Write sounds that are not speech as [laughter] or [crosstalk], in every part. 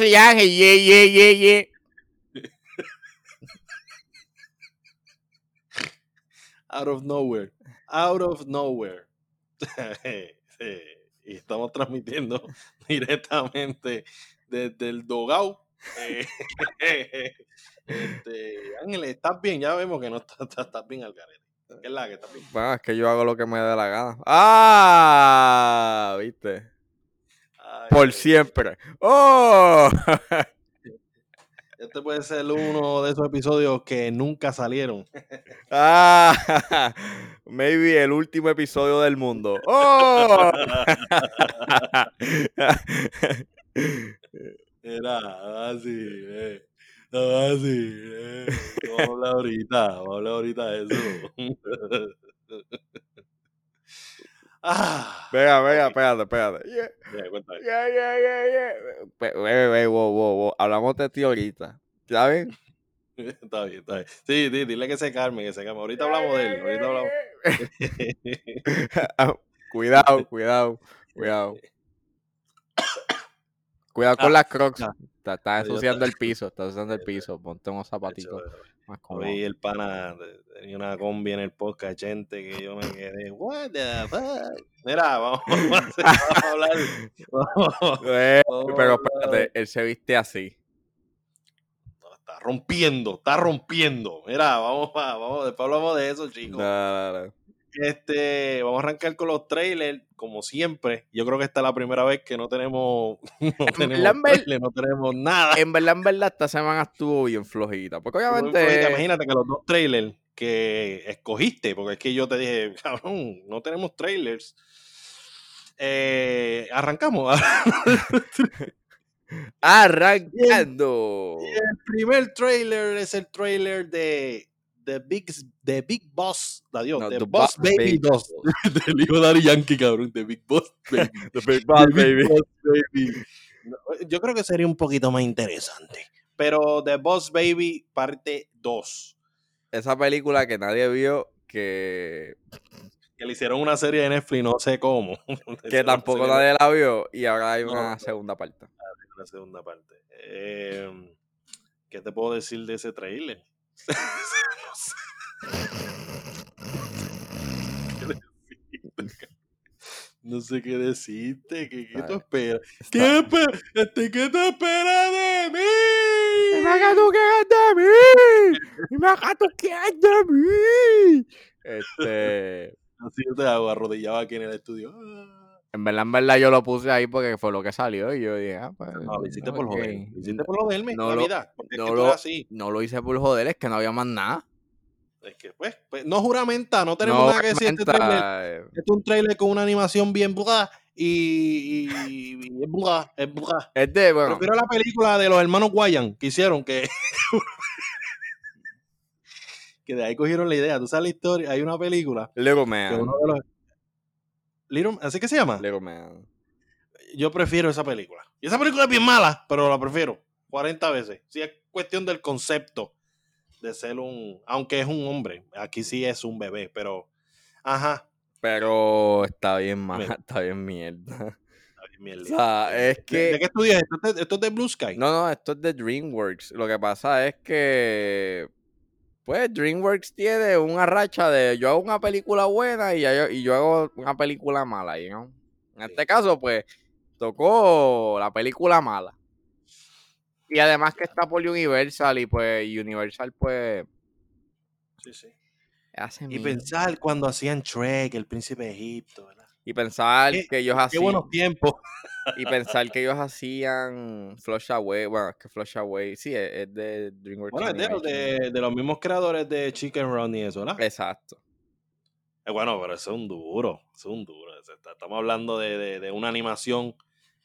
soy Ángel, yeah, yeah, yeah, yeah. Out of nowhere. Out of nowhere. [laughs] Sí, Y estamos transmitiendo [laughs] directamente desde el Dogao. Eh, [laughs] este, Ángel, ¿estás bien? Ya vemos que no estás, estás- estás bien al garete. ¿Qué es la que estás bien? Bueno, es que yo hago lo que me dé la gana. ¡Ah! ¿Viste? Ay, Por siempre. ¡Oh! [laughs] Este puede ser uno de esos episodios que nunca salieron. ¡Ah! [laughs] Maybe el último episodio del mundo. ¡Oh! [laughs] Era así, eh. No, así, eh. Vamos a hablar ahorita, vamos a hablar ahorita de eso. Ah, Venga, venga, espérate, espérate. Yeah, yeah, yeah, yeah, yeah. Ve, wow, wow, wow. Hablamos de ti ahorita. ¿Sabes? [laughs] Está bien, está bien. Sí, sí, dile que se calme, que se calme. Ahorita hablamos de él, ahorita hablamos. [laughs] cuidado, cuidado, cuidado. [laughs] Cuidado con Ah, las crocs. ah. Está, está ensuciando el [laughs] piso, está ensuciando el piso. Ponte unos zapatitos más cómodos. El pana tenía una combi en el podcast, gente, que yo me quedé, what the fuck. Mira, vamos, vamos a hacer- vamos a hablar. [laughs] vamos- Eh, pero espérate, él se viste así. Está rompiendo, está rompiendo. Mira, vamos, vamos, después hablamos de eso, chicos. No, no, no. Este, vamos a arrancar con los trailers, como siempre. Yo creo que esta es la primera vez que no tenemos, [laughs] no tenemos, Lambert- trailer, no tenemos nada. En verdad, en verdad, esta semana estuvo bien flojita. Porque obviamente. flojita. Imagínate que los dos trailers que escogiste, porque es que yo te dije, [laughs] cabrón, no tenemos trailers. Eh, arrancamos. [laughs] Arrancando. El primer trailer es el trailer de The Big, The Big Boss, adiós, No, The The Boss Boss Baby Baby 2. [laughs] Del hijo de Daddy Yankee, cabrón, The Big Boss Baby. [laughs] The Big Boss, baby. Yo creo que sería un poquito más interesante. Pero The Boss Baby parte 2. Esa película que nadie vio, que, Que le hicieron una serie de Netflix, no sé cómo. [laughs] que tampoco Una nadie la vio, y ahora hay una no. segunda parte. la segunda parte. Eh, ¿Qué te puedo decir de ese trailer? No sé qué decirte. ¿Qué, qué tú esperas? ¿Qué, este, ¿Qué tú esperas de mí? ¡Dime que tú quieres de mí! ¡Dime que tú quieres de mí! Este. Así yo te hago arrodillado aquí en el estudio. En verdad, en verdad, yo lo puse ahí porque fue lo que salió. Y yo dije, ah, pues. No, lo hiciste por joder. Lo hiciste por joderme No la lo- vida. Porque no es que lo- así. No lo hice por joder, es que no había más nada. Es que, pues, pues, no juramenta, no tenemos No, nada que decir. Este trailer, obviamente, este es un trailer con una animación bien bla y, y, y es bla, es bla. Es de, bueno, Prefiero la película de los hermanos Guayan que hicieron, que, [laughs] que de ahí cogieron la idea. Tú sabes la historia, hay una película Lego que Man. uno de los... Little- ¿Así que se llama? Lego Man. Yo prefiero esa película. Y esa película es bien mala, pero la prefiero 40 veces. Si es cuestión del concepto de ser un... Aunque es un hombre, aquí sí es un bebé, pero... Ajá. Pero está bien mal, Mira. está bien mierda. Ay, mierda. O sea, es ¿De, que. de qué estudias? ¿Esto es de, esto es de Blue Sky? No, no, esto es de DreamWorks. Lo que pasa es que. Pues DreamWorks tiene una racha de yo hago una película buena y yo, y yo hago una película mala, you know? En este caso, pues, tocó la película mala. Y además que está por Universal y pues Universal pues Sí, sí. hace Y pensar cuando hacían Shrek, el príncipe de Egipto, ¿verdad? Y pensar Qué- que ellos Qué hacían buenos tiempos. y pensar que ellos hacían Flush Away, bueno, es que Flush Away sí es, es de DreamWorks Bueno, es de, de, los mismos creadores de Chicken Run y eso, ¿verdad? Exacto. Eh, bueno, pero eso es un duro, eso es un duro. Estamos hablando de, de- de una animación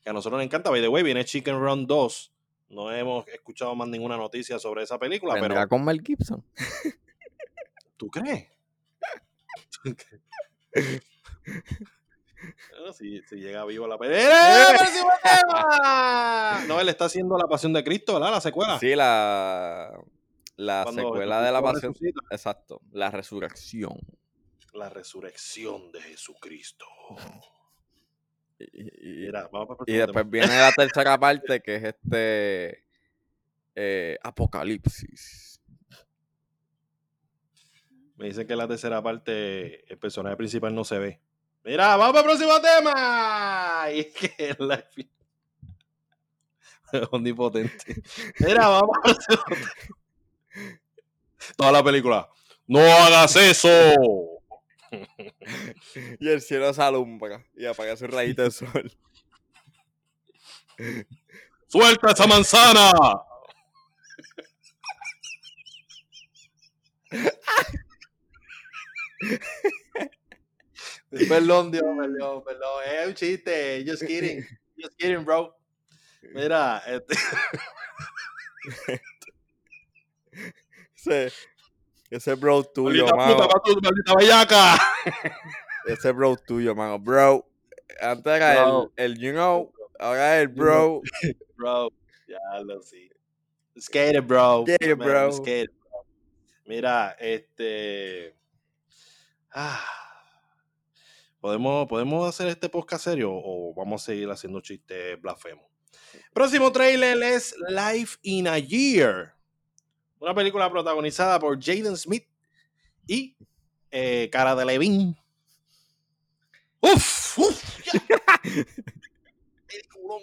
que a nosotros nos encanta. By the way, viene Chicken Run 2. No hemos escuchado más ninguna noticia sobre esa película, ¿Vendrá pero con Mel Gibson? ¿tú crees? [laughs] Bueno, [laughs] si, si llega vivo la película. ¡Eh, tema! No, él está haciendo La Pasión de Cristo, ¿verdad? La secuela. Sí, la, la Cuando secuela de la pasión. resucita. Exacto, la resurrección. La resurrección de Jesucristo. Y, y- Mira, vamos después viene la [laughs] tercera parte, que es este eh, Apocalipsis. Me dicen que en la tercera parte el personaje principal no se ve. Mira, vamos el próximo tema. Y es que la [laughs] omnipotente. Mira, vamos el próximo tema. Toda la película. ¡No hagas eso! [laughs] Y el cielo se alumbra y apaga su rayito de sol. ¡Suelta esa manzana! [laughs] perdón, Dios, perdón, perdón. Es un chiste. Just [laughs] kidding. Just kidding, bro. Mira, este, [laughs] Ese, ese bro tuyo, maldita mano. puta, maldita- maldita bellaca. [laughs] Ese bro tuyo, mano. Bro. Antes era Bro. el, el you know, ahora el bro. Bro, ya lo sí. Skater, bro. Skater, bro. skater, bro. Mira, este. Ah. ¿Podemos, ¿Podemos hacer este podcast serio o vamos a seguir haciendo chistes blasfemos? Próximo trailer es Life in a Year. Una película protagonizada por Jaden Smith y eh, Cara de Levin. ¡Uf! ¡Uf! [laughs] Peliculón.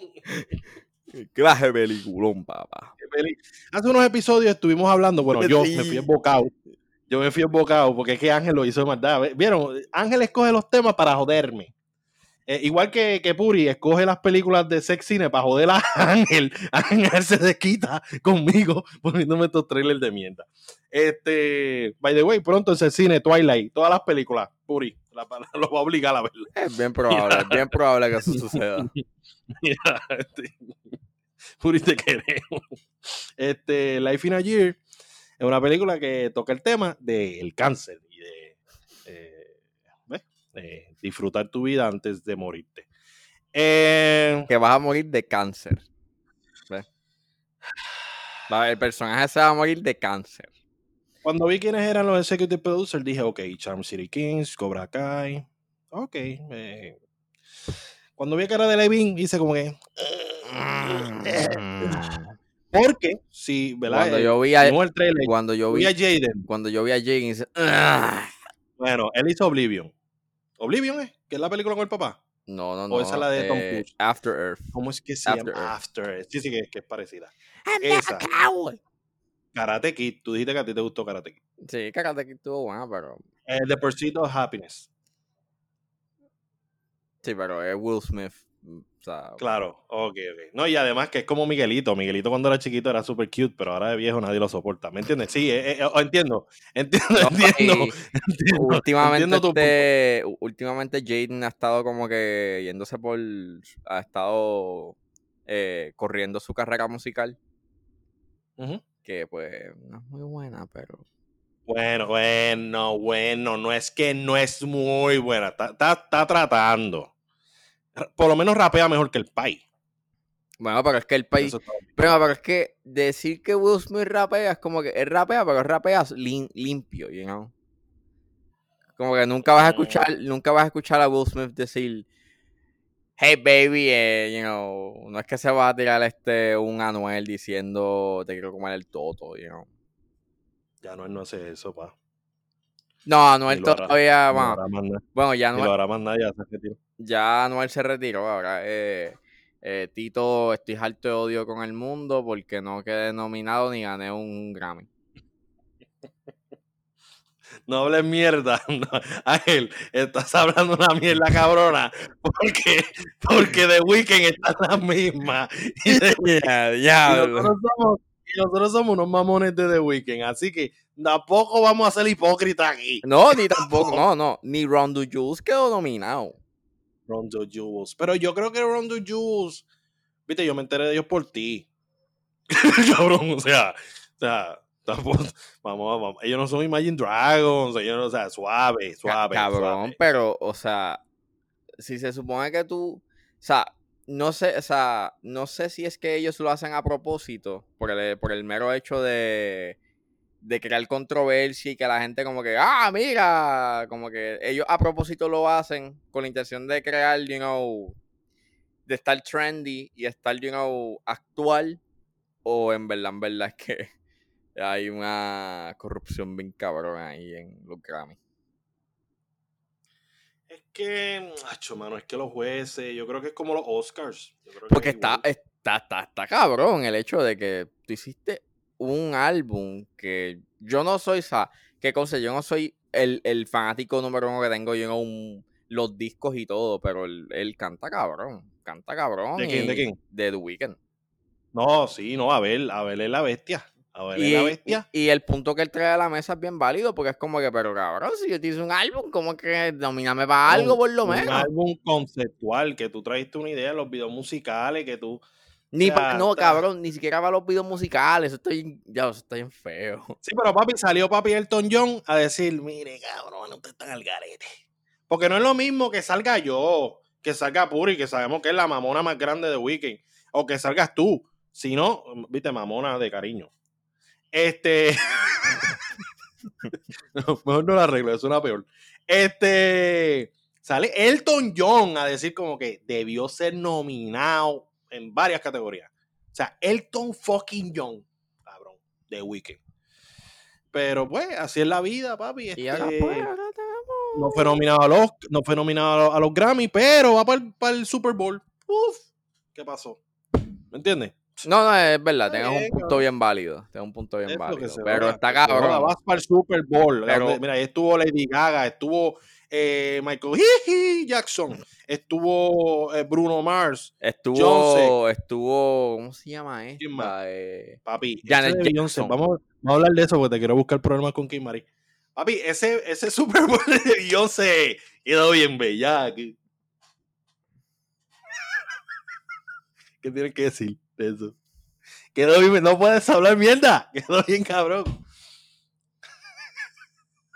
Clase peliculón, papá. Hace unos episodios estuvimos hablando, bueno, yo me fui embocado. Yo me fui embocado porque es que Ángel lo hizo de maldad. ¿Vieron? Ángel escoge los temas para joderme. Eh, igual que, que Puri escoge las películas de sex cine para joder a [laughs] Ángel. Ángel se desquita conmigo poniéndome estos trailers de mierda. Este, by the way, pronto el cine Twilight, todas las películas, Puri, la- la- lo va a obligar a verla. Es bien probable, es bien probable que eso [laughs] suceda. Mira, este, Puri, te queremos. Este, Life in a Year es una película que toca el tema del cáncer y de eh. Eh, disfrutar tu vida antes de morirte. Eh, Que vas a morir de cáncer. El personaje se va a morir de cáncer. cuando vi quiénes eran los executive producers, dije, ok, Charm City Kings, Cobra Kai. Ok. eh. Cuando vi a cara de Levin, hice como que. Porque, si, ¿verdad? Cuando Eh, yo vi a, el trailer, cuando yo vi vi, a Jaden. cuando yo vi a Jake, hice, "Ah". Bueno, él hizo Oblivion. Oblivion es, que es la película con el papá. no, no, no. O esa es la de Tom eh, Cruise. After Earth. ¿Cómo es que se After llama? Earth. After. Sí, sí, que, que es parecida. Esa. Karate Kid. Tú dijiste que a ti te gustó Karate Kid. Sí, Karate Kid estuvo buena, pero. Eh, The Pursuit of Happiness. Sí, pero es Will Smith. Mm, O sea, Claro. Ok, ok. No, y además que es como Miguelito. Miguelito cuando era chiquito era super cute, pero ahora de viejo nadie lo soporta. ¿Me entiendes? Sí, eh, eh, entiendo. [laughs] Entiendo, no, entiendo. últimamente, entiendo este, últimamente Jaden ha estado como que yéndose por. Ha estado eh, corriendo su carrera musical. Que pues no es muy buena, pero. Bueno, bueno, bueno. No es que no es muy buena. Está, está, está tratando. Por lo menos rapea mejor que el Pai. Bueno, pero es que el está- Pero, pero es que decir que Will Smith rapea es como que él rapea, pero rapea lim- limpio, you know. Como que nunca vas a escuchar, nunca vas a escuchar a Will Smith decir, hey baby, eh, you know, no es que se va a tirar este un Anuel diciendo te quiero comer el toto, you know. Ya él no hace eso, pa. No, Anuel todavía, bueno, ya Ni lo Anuel, hará más se retiró. Ya Anuel se retiró, ahora eh, eh, Tito, estoy harto de odio con el mundo porque no quedé nominado ni gané un Grammy. [laughs] No hables mierda. [laughs] No, Ángel, estás hablando una mierda cabrona. Porque, porque The Weeknd está la misma. [laughs] Y, de- y nosotros somos, y nosotros somos unos mamones de The Weeknd. Así que tampoco vamos a ser hipócritas aquí. No, ni tampoco, no, no. Ni Rondo Jules quedó nominado. Rondo Jules. Pero yo creo que Rondo Jules. Viste, yo me enteré de ellos por ti. [laughs] Cabrón, o sea, o sea, tampoco, vamos, vamos. Ellos no son Imagine Dragons, ellos no, o sea, suave, suave. Cabrón, suave. pero, o sea, si se supone que tú, o sea, no sé, o sea, no sé si es que ellos lo hacen a propósito, por el, por el mero hecho de, de crear controversia y que la gente como que, ah, mira, como que ellos a propósito lo hacen con la intención de crear, you know, de estar trendy y estar, you know, actual, o en verdad, en verdad es que [laughs] hay una corrupción bien cabrón ahí en los Grammy. Es que, macho, mano, es que los jueces, yo creo que es como los Oscars. Porque está, está, está, está cabrón el hecho de que tú hiciste un álbum que yo no soy, o qué cosa, yo no soy el, el, fanático número uno que tengo yo un, los discos y todo, pero él, canta cabrón, canta cabrón. ¿De quién? ¿De quién? De The Weeknd. No, sí, no, a ver, a ver es la bestia. A ver, y, la bestia. Y, el punto que él trae a la mesa es bien válido porque es como que, pero cabrón, si yo te hice un álbum, como que nominame para algo por lo menos. Un álbum conceptual, que tú trajiste una idea, los videos musicales, que tú. Ni no, cabrón, ni siquiera para los videos musicales, estoy, ya, eso está bien feo. Sí, pero papi, salió papi Elton John a decir, mire, cabrón, ustedes están al garete. Porque no es lo mismo que salga yo, que salga Puri, que sabemos que es la mamona más grande de Weekend, o que salgas tú, si no, viste, mamona de cariño. Este. [laughs] mejor no la arreglo, es una peor. Este. Sale Elton John a decir como que debió ser nominado en varias categorías. O sea, Elton fucking John, cabrón, de Weekend. Pero pues, así es la vida, papi. Este, no fue nominado a los, no fue nominado a los, Grammy, pero va para el, Super Bowl. Uf, ¿qué pasó? ¿Me entiendes? No, no, es verdad, tengas un punto bien válido. Tengo un punto bien válido. Pero está cabrón. Vas para el Super Bowl. mira, ahí estuvo Lady Gaga, estuvo eh, Michael Jackson, estuvo eh, Bruno Mars, estuvo, estuvo, ¿cómo se llama esta? Eh, Papi, Janet. Vamos, vamos, a hablar de eso porque te quiero buscar problemas con Kim Marie. Papi, ese, ese [laughs] Super Bowl de Beyoncé quedó bien bella. [laughs] ¿Qué tienes que decir de eso? Quedó bien, no puedes hablar mierda. [laughs] Quedó bien cabrón.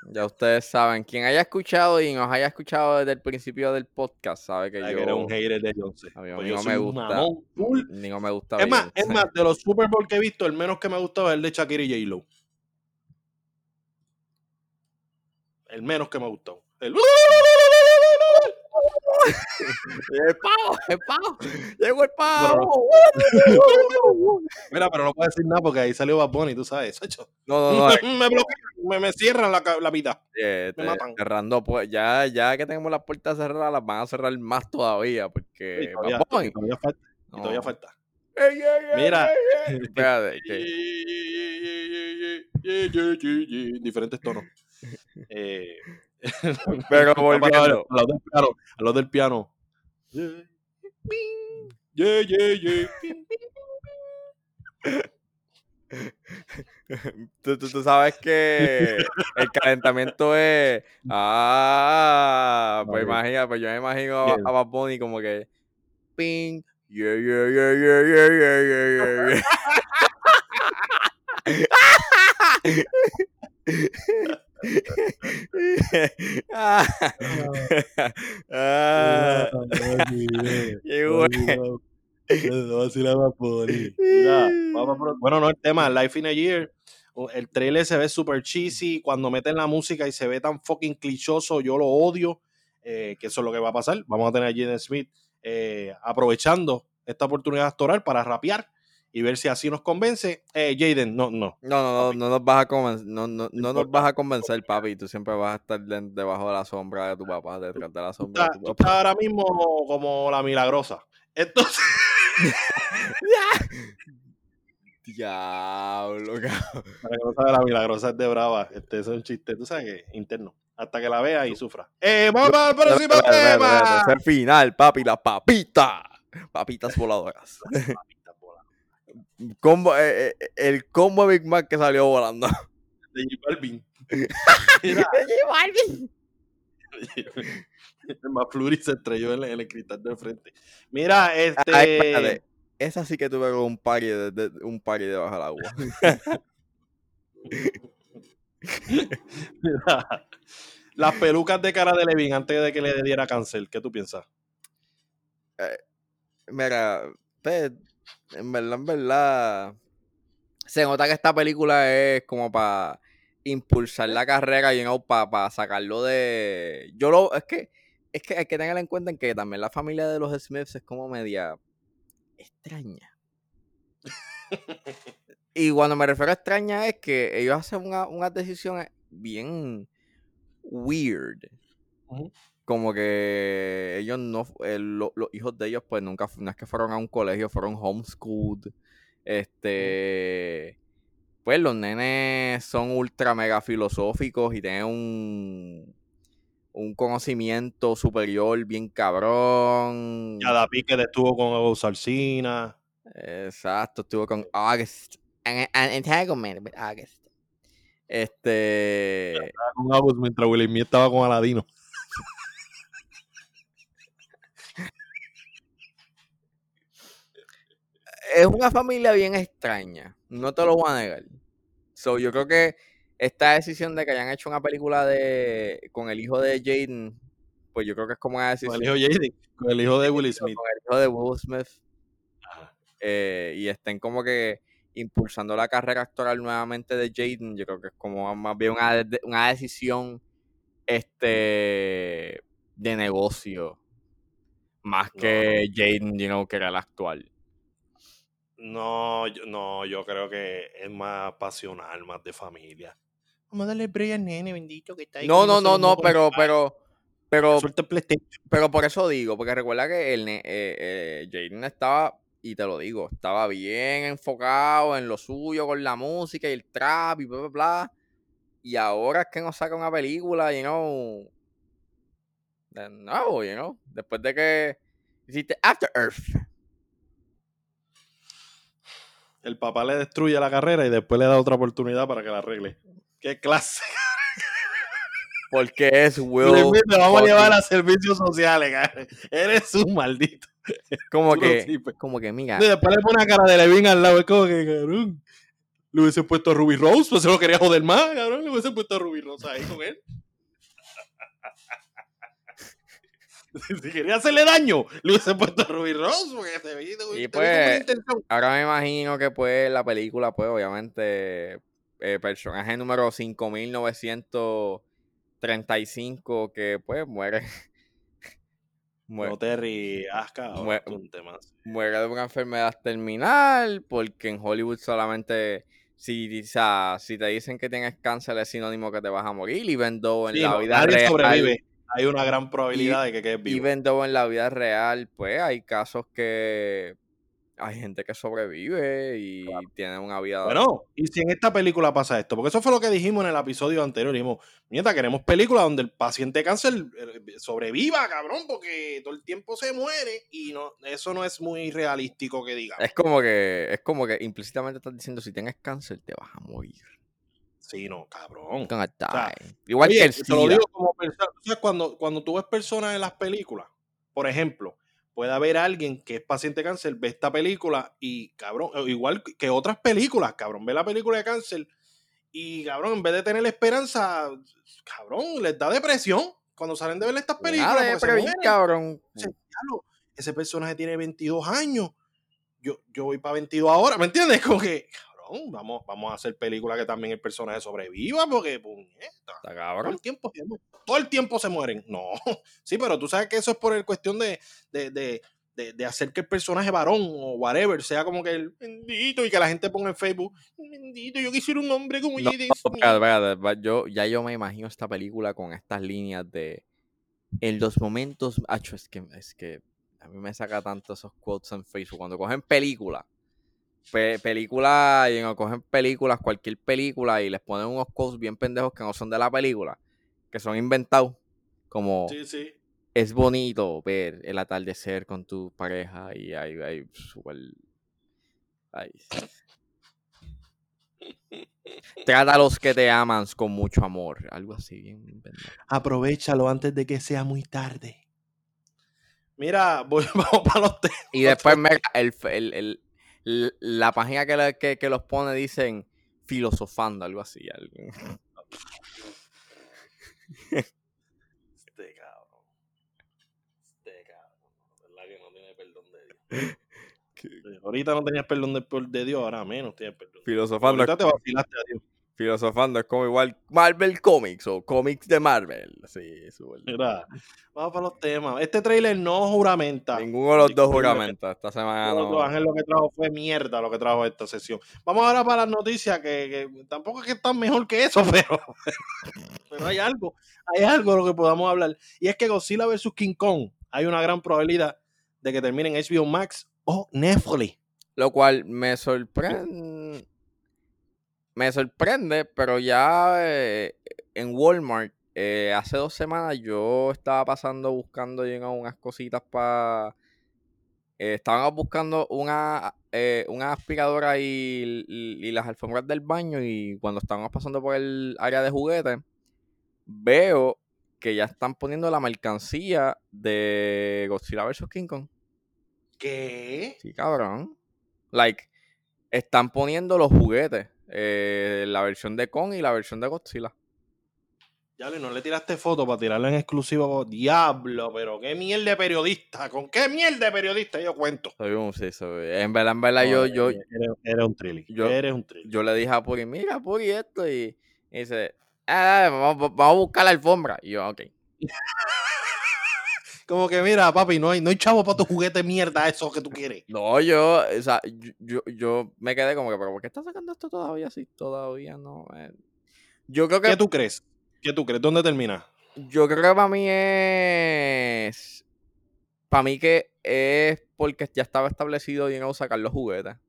Ya ustedes saben, quien haya escuchado y nos haya escuchado desde el principio del podcast sabe que yo era un hater de Beyoncé. A mí, pues no me gusta. Ni no me gusta. Es más, es más, de los Super Bowl que he visto, el menos que me gustaba es el de Shakira y J-Lo. El menos que me gustó. El... el pavo, el pavo, llegó el pavo. Mira, pero no puedo decir nada porque ahí salió Bad Bunny, tú sabes. No, no, no. [laughs] me bloquean, me, cierran la, la vida. me matan. Cerrando, pues ya, ya que tenemos las puertas cerradas, las van a cerrar más todavía porque todavía, todavía falta. todavía falta. Mira, diferentes tonos. [laughs] Eh, [laughs] pero volviendo. A lo del piano. A lo del piano. Yeah, yeah, yeah. [laughs] Tú, tú, tú, sabes que el calentamiento es. Ah, pues imagina, pues yo me imagino a, a Bad Bunny como que. Ping. Yeah, yeah, yeah, yeah, yeah, yeah, yeah, yeah. [laughs] [laughs] ah, ah, [laughs] [laughs] bueno, no el tema, Life in a Year. El trailer se ve super cheesy. Cuando meten la música y se ve tan fucking clichoso, yo lo odio. Eh, que eso es lo que va a pasar. Vamos a tener a Jaden Smith eh, aprovechando esta oportunidad actoral para rapear y ver si así nos convence. Eh, Jaden, no, no. No, no, no, no nos vas a convencer, no, no, no nos vas a convencer, papi. Tú siempre vas a estar debajo de la sombra de tu papá, detrás de la sombra de tu papá. Estás ahora mismo como la milagrosa. Entonces. [laughs] Diablo, cabrón. Para que no sabes, la milagrosa es de brava. Este es un chiste, tú sabes que interno. Hasta que la vea y sufra. ¡Eh, vamos al próximo tema! Es el final, papi, las papitas. Papitas voladoras. Combo, eh, eh, el combo Big Mac que salió volando. De J Balvin. [laughs] de J Balvin. El McFlurry se estrelló en, el cristal de frente. Mira, este. Esa sí que tuve un party, de, un party debajo del agua. Mira, las pelucas de cara de Levin antes de que le diera cáncer, ¿qué tú piensas? Eh, mira, te, en verdad, en verdad, se nota que esta película es como para impulsar la carrera y no para sacarlo de. Yo lo. Es que es que hay que tener en cuenta que también la familia de los Smiths es como media extraña. y cuando me refiero a extraña es que ellos hacen una, unas decisiones bien weird. Como que ellos no, los hijos de ellos pues nunca, no es que fueron a un colegio, fueron homeschooled. Este, pues los nenes son ultra mega filosóficos y tienen un, un conocimiento superior bien cabrón. Cada pique estuvo con August Alcina. Exacto, estuvo con August. Entanglement with August. Este. Estaba con August mientras Will Smith estaba con Aladino. Es una familia bien extraña. No te lo voy a negar. So, yo creo que esta decisión de que hayan hecho una película de con el hijo de Jaden, pues yo creo que es como una decisión. Con el hijo de Jaden, con el hijo de Will Smith. Con el hijo de Will Smith. Eh, y estén como que impulsando la carrera actoral nuevamente de Jaden, yo creo que es como más bien una, una decisión este de negocio más que Jaden, you know, que era el actual. No, yo, no, yo creo que es más pasional, más de familia. Vamos a darle break al nene, bendito, que está ahí. No, no, no, no, pero, pero, pero, pero por eso digo, porque recuerda que el, eh, eh, Jaden estaba, y te lo digo, estaba bien enfocado en lo suyo con la música y el trap y bla, bla, bla. Y ahora es que nos saca una película, you know, de nuevo, you know, después de que hiciste After Earth el papá le destruye la carrera y después le da otra oportunidad para que la arregle. ¡Qué clase! [laughs] Porque es Will. Te vamos a llevar a servicios sociales, cara. Eres un maldito. Como que, como que, mira. Y después le pone una cara de Levin al lado. Es como que, cabrón. Le hubiese puesto a Ruby Rose, pues se lo quería joder más, cabrón. Le hubiese puesto a Ruby Rose ahí con él. [laughs] si quería hacerle daño, le hubiese puesto a Ruby Rose porque se veía Y pues, ahora me imagino que pues la película, pues obviamente, eh, personaje número 5935 que pues muere. [laughs] muere. No Terry muere, muere de una enfermedad terminal porque en Hollywood solamente si, si te dicen que tienes cáncer es sinónimo que te vas a morir y vendo en la vida real sobrevive hay una gran probabilidad de que quede vivo. Even though en la vida real, pues hay casos que hay gente que sobrevive y tiene una vida. Bueno, y si en esta película pasa esto, porque eso fue lo que dijimos en el episodio anterior, dijimos, mierda, queremos películas donde el paciente cáncer eh, sobreviva, cabrón, porque todo el tiempo se muere y no, eso no es muy realístico que diga. Es como que, es como que implícitamente estás diciendo, si tienes cáncer, te vas a morir. Sí, no, cabrón. Igual que el te lo digo como persona. cuando, cuando tú ves personas en las películas, por ejemplo, puede haber alguien que es paciente de cáncer, ve esta película y, cabrón, igual que otras películas, cabrón, ve la película de cáncer y, cabrón, en vez de tener esperanza, cabrón, les da depresión cuando salen de ver estas películas. cabrón. Ese personaje tiene 22 años. Yo, yo voy para 22 ahora, ¿me entiendes? [laughs] Como que, vamos, vamos a hacer películas que también el personaje sobreviva, porque todo el tiempo todo el tiempo se mueren. No, [laughs] sí, pero tú sabes que eso es por el cuestión de, hacer que el personaje varón o whatever sea como que el bendito y que la gente ponga en Facebook, bendito, yo quisiera un hombre como no, yo, ya yo me imagino esta película con estas líneas de en los momentos, es que, es que a mí me saca tanto esos quotes en Facebook cuando cogen película películas, y no cogen películas, cualquier película, y les ponen unos quotes bien pendejos que no son de la película, que son inventados. Como es bonito ver el atardecer con tu pareja y hay, hay super. Trata a los que te aman con mucho amor. Algo así, bien Aprovechalo antes de que sea muy tarde. Mira, [laughs] vamos para los temas. Y después, el, el, la página que, que, los pone dicen filosofando, algo así. Algo. Este cabrón. Este cabrón. verdad que no tiene perdón de Dios. [laughs] Ahorita no tenías perdón de, de, Dios, ahora menos tienes perdón. Filosofando. Ahorita te vacilaste a Dios. Filosofando es como igual Marvel Comics o cómics de Marvel. Sí, Mira, vamos para los temas. Este trailer no juramenta. Ninguno de los dos juramenta. Esta semana no. Ángel lo que trajo fue mierda lo que trajo esta sesión. Vamos ahora para las noticias que, que tampoco es que están mejor que eso, [laughs] pero, pero hay algo, hay algo de lo que podamos hablar. Y es que Godzilla vs. King Kong hay una gran probabilidad de que termine en HBO Max o Netflix. Lo cual me sorprende. Me sorprende, pero ya eh, en Walmart, eh, hace dos semanas yo estaba pasando buscando know, unas cositas para. estaban buscando una, eh, una aspiradora y, y- y las alfombras del baño. Y cuando estábamos pasando por el área de juguetes, veo que ya están poniendo la mercancía de Godzilla vs. King Kong. ¿Qué? Sí, cabrón. Like, están poniendo los juguetes. Eh, la versión de Kong y la versión de Godzilla. Ya no le tiraste foto para tirarla en exclusivo. Diablo, pero qué mierda de periodista. ¿Con qué mierda de periodista yo cuento? Soy un, sí, soy- En verdad, en verdad, yo, yo, Eres, eres un trilly. yo- eres un trilly. yo le dije a Puri, mira, Puri, esto. Y, y dice, ah, vamos, vamos a buscar la alfombra. Y yo, ok. [laughs] Como que mira, papi, no hay, no hay chavo para tu juguete mierda, eso que tú quieres. No, yo, o sea, yo, yo, me quedé como que, pero ¿por qué estás sacando esto todavía así? Todavía no. eh". Yo creo que ¿Qué tú crees? ¿Qué tú crees? ¿Dónde termina? Yo creo que para mí es. Para mí que es porque ya estaba establecido y no sacar los juguetes. Ok,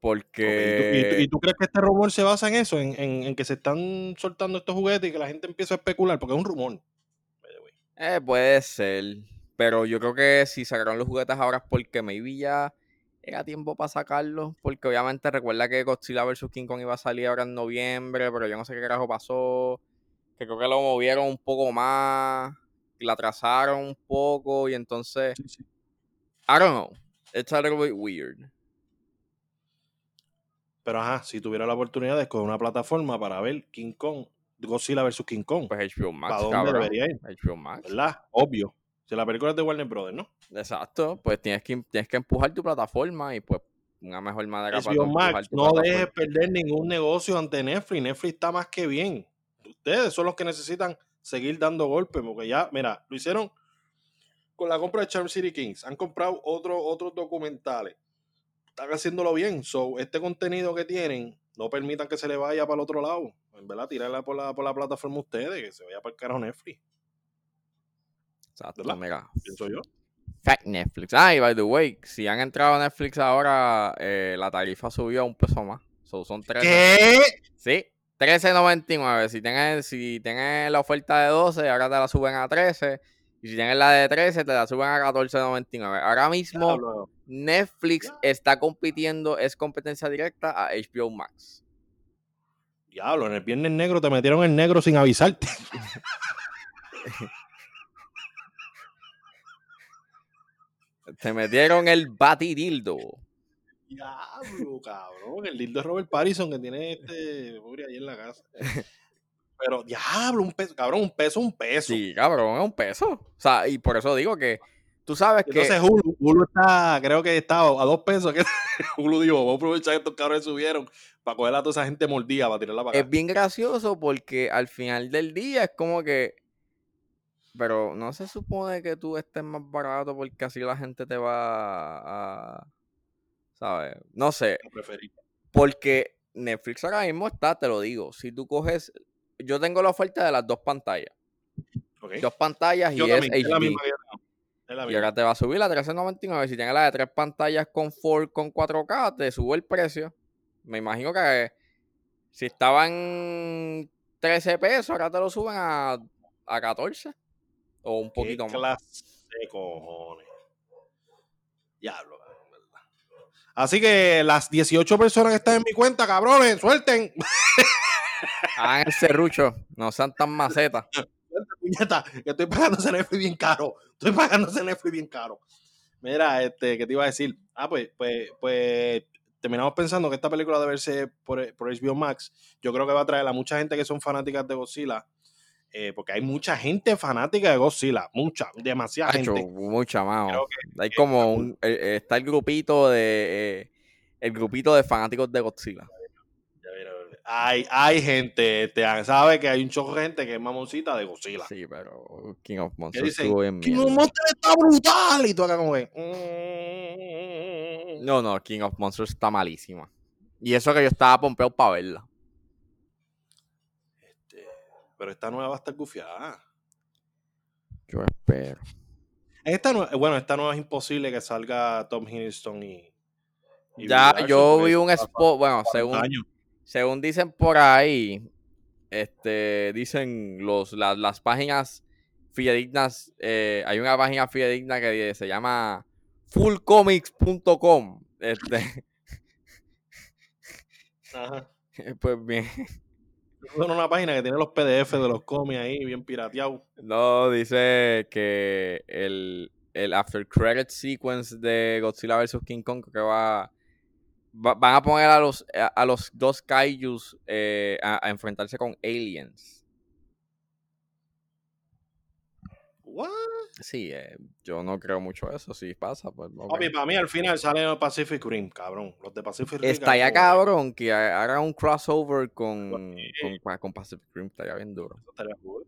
¿Y, Porque. tú, y tú- y tú crees que este rumor se basa en eso? En, en- en que se están soltando estos juguetes y que la gente empieza a especular? Porque es un rumor. Eh, puede ser. Pero yo creo que si sacaron los juguetes ahora es porque maybe ya era tiempo para sacarlos. Porque obviamente recuerda que Godzilla vs. King Kong iba a salir ahora en noviembre, pero yo no sé qué carajo pasó. Que creo que lo movieron un poco más. La atrasaron un poco y entonces. Sí, sí. I don't know. It's a little bit weird. Pero ajá, si tuviera la oportunidad de escoger una plataforma para ver King Kong, Godzilla vs. King Kong, Pues HBO Max, ¿para dónde debería ir? HBO Max. ¿Verdad? Obvio. Si la película es de Warner Brothers, ¿no? Exacto. Pues tienes que, tienes que empujar tu plataforma y pues una mejor manera HBO Max, no dejes perder ningún negocio ante Netflix. Netflix está más que bien. Ustedes son los que necesitan seguir dando golpes, porque ya, mira, lo hicieron con la compra de Charm City Kings. Han comprado otro, otros documentales. Están haciéndolo bien. So, este contenido que tienen, no permitan que se le vaya para el otro lado. En verdad, tirarla por la, por la plataforma ustedes, que se vaya para el carajo Netflix, Exacto, ¿verdad? mira. pienso yo. Fact Netflix. Ah, y by the way, si han entrado a Netflix ahora, eh, la tarifa subió a un peso más. So, son 13. ¿Qué? Sí, 13.99. Si tienes, si tienes la oferta de 12, ahora te la suben a 13. Y si tienes la de 13, te la suben a 14.99. Ahora mismo. Netflix está compitiendo, es competencia directa a HBO Max. Diablo, en el Viernes Negro te metieron el negro sin avisarte. [laughs] Te metieron el batidildo. Diablo, cabrón. El dildo de Robert Pattinson que tiene este pobre ahí en la casa. [laughs] Pero, diablo, un peso, cabrón, un peso, un peso. Sí, cabrón, es un peso. O sea, y por eso digo que tú sabes que. Entonces Hulu, Hulu está, creo que está a dos pesos. Que [laughs] Hulu dijo, vamos a aprovechar que estos cabrones subieron para coger a toda esa gente mordida para tirarla para es acá. bien gracioso porque al final del día es como que. Pero no se supone que tú estés más barato porque así la gente te va a. ¿Sabes? No sé. Porque Netflix ahora mismo está, te lo digo. Si tú coges. Yo tengo la oferta de las dos pantallas. Ok. Dos pantallas y Yo es también, es la HD. misma. Es la Y misma. ahora te va a subir a 13.99. Si tienes la de tres pantallas con 4 con 4K, te sube el precio. Me imagino que si estaban 13 pesos, ahora te lo suben a, a 14. O un ¿Qué poquito más. clase de cojones? Diablo, ¿verdad? Así que las 18 personas que están en mi cuenta, cabrones, suelten. [laughs] Hagan el serrucho. No sean tan macetas. [laughs] Puñeta, que estoy pagando ese Netflix bien caro. Estoy pagando ese Netflix bien caro. Mira, este, ¿qué te iba a decir? Ah, pues, pues, pues terminamos pensando que esta película debe verse por, por HBO Max. Yo creo que va a traer a mucha gente que son fanáticas de Godzilla. eh, porque hay mucha gente fanática de Godzilla. Mucha, demasiada gente. mucha. Creo Hay como un. eh, eh, está el grupito de. eh, el grupito de fanáticos de Godzilla. Hay, hay gente, este, sabe que hay un choco de gente que es mamoncita de Godzilla. Sí, pero King of Monsters dicen, estuvo bien King of. Monsters está brutal. Y tú acá como que. mm. No, no, King of Monsters está malísima. Y eso que yo estaba pompeado para verla. Este, pero esta nueva va a estar gufiada. Yo espero. Esta nue- bueno, esta nueva es imposible que salga Tom Hiddleston y. y Ya, yo vi un spot, bueno, 40 según, años. Según dicen por ahí, este, dicen los, las, las páginas fidedignas, eh, hay una página fidedigna que se llama fullcomics.com. Este, Ajá. [laughs] pues bien, Es una página que tiene los PDF de los cómics ahí, bien pirateados. no, dice que el, el after credit sequence de Godzilla vs. King Kong que va, va- van a poner a los, a, a los dos kaijus eh, a, a enfrentarse con aliens. What? Sí, eh, yo no creo mucho eso. Si pasa, pues. ok. Papi, para mí al final sale Pacific Rim, cabrón. Los de Pacific Rim. Está ya cabrón que ha- haga un crossover con, Sí. con, con Pacific Rim. Estaría bien duro. Eso estaría cool.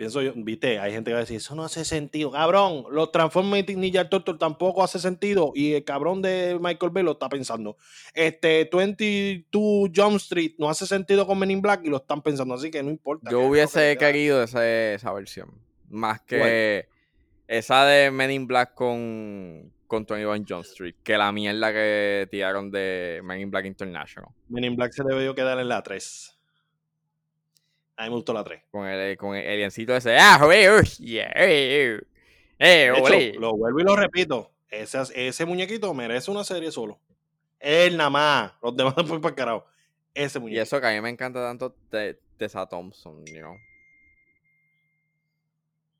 Pienso yo, viste, hay gente que va a decir, eso no hace sentido. Cabrón, los Transformers Ninja Turtle tampoco hace sentido. Y el cabrón de Michael Bay lo está pensando. Este 22 Jump Street no hace sentido con Men in Black y lo están pensando. Así que no importa. Yo hubiese que- querido ese- esa versión. Más que esa de Men in Black con, con 21 Jump Street. Que la mierda que tiraron de Men in Black International. Men in Black se debió quedar en la 3. A mí me gustó la 3. Con el, con el aliencito ese. ¡Ah, joder! yeah, eh, eh, eh, De ole". hecho, lo vuelvo y lo repito. Ese, ese muñequito merece una serie solo. Él nada más. Los demás [laughs] después para carajo. Ese Y muñequito. eso que a mí me encanta tanto de Tessa Thompson, you know.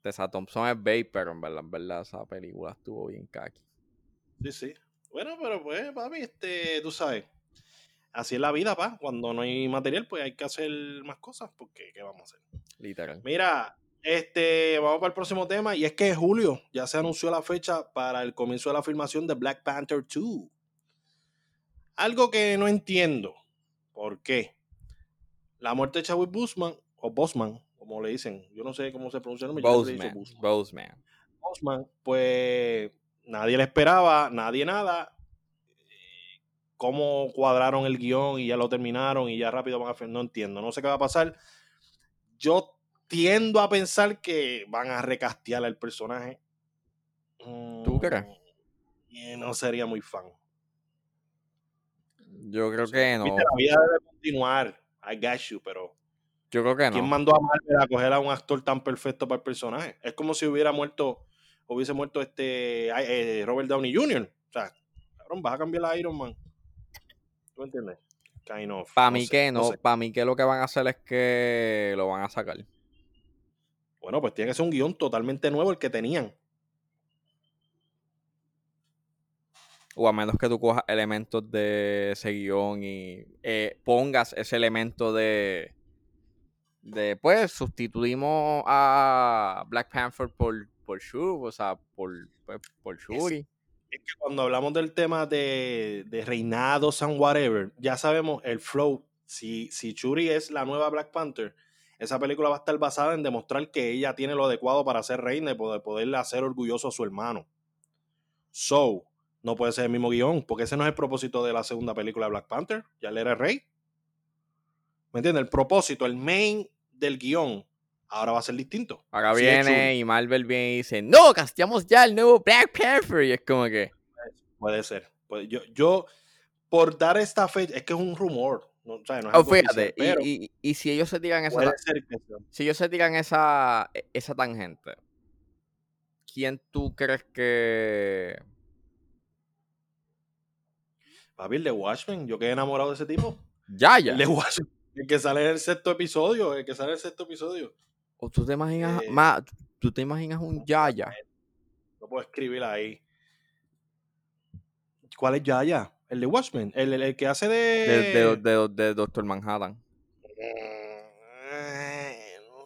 Tessa Thompson es babe, pero en verdad, en verdad esa película estuvo bien kaki. Sí, sí. Bueno, pero pues, papi, este, tú sabes. Así es la vida, pa. Cuando no hay material, pues hay que hacer más cosas, porque ¿qué vamos a hacer? Literal. Mira, este, vamos para el próximo tema, y es que julio ya se anunció la fecha para el comienzo de la filmación de Black Panther 2. Algo que no entiendo. ¿Por qué? La muerte de Chadwick Boseman, o Bosman, como le dicen, yo no sé cómo se pronuncia el nombre. Boseman. Boseman. Boseman. Pues nadie le esperaba, nadie nada. Cómo cuadraron el guion y ya lo terminaron y ya rápido van a hacer, no entiendo, no sé qué va a pasar. Yo tiendo a pensar que van a recastear al personaje. ¿Tú crees? Mm, y no sería muy fan. Yo creo que no. Viste, la vida debe continuar. I got you, pero Yo creo que ¿quién no. mandó a Marvel a coger a un actor tan perfecto para el personaje? Es como si hubiera muerto, hubiese muerto este eh, Robert Downey Jr. O sea, cabrón, vas a cambiar a Iron Man. ¿Tú entiendes? Kind of. Para no mí sé, que no. sé. Para mí que lo que van a hacer es que lo van a sacar. Bueno, pues tiene que ser un guion totalmente nuevo el que tenían. O a menos que tú cojas elementos de ese guion y eh, pongas ese elemento de. De pues sustituimos a Black Panther por, por Shuri, o sea, por, pues, por Shuri. Es que cuando hablamos del tema de, de reinados and whatever, ya sabemos el flow. Si, si Churi es la nueva Black Panther, esa película va a estar basada en demostrar que ella tiene lo adecuado para ser reina y poder, poderle hacer orgulloso a su hermano. So, no puede ser el mismo guion, porque ese no es el propósito de la segunda película de Black Panther. Ya él era rey. ¿Me entiendes? El propósito, el main del guion, ahora va a ser distinto. Ahora Sí, viene y Marvel viene y dice, no, casteamos ya el nuevo Black Panther. Y es como que, Puede ser. Puede- yo, yo, por dar esta fecha, es que es un rumor. No, o sea, no es oh, algo oficial, fíjate, y- y, y si ellos se tiran esa, ser si ellos se tiran esa, e, esa tangente, ¿quién tú crees que... Papi, el de Watchmen, yo quedé enamorado de ese tipo. Ya, ya. El de Watchmen, el que sale en el sexto episodio, el que sale en el sexto episodio. O tú te imaginas, Eh, ma- tú te imaginas un Yaya. No puedo escribir ahí. ¿Cuál es Yaya? El de Watchmen, el, el- el que hace de... De, de, de, de Doctor Manhattan. No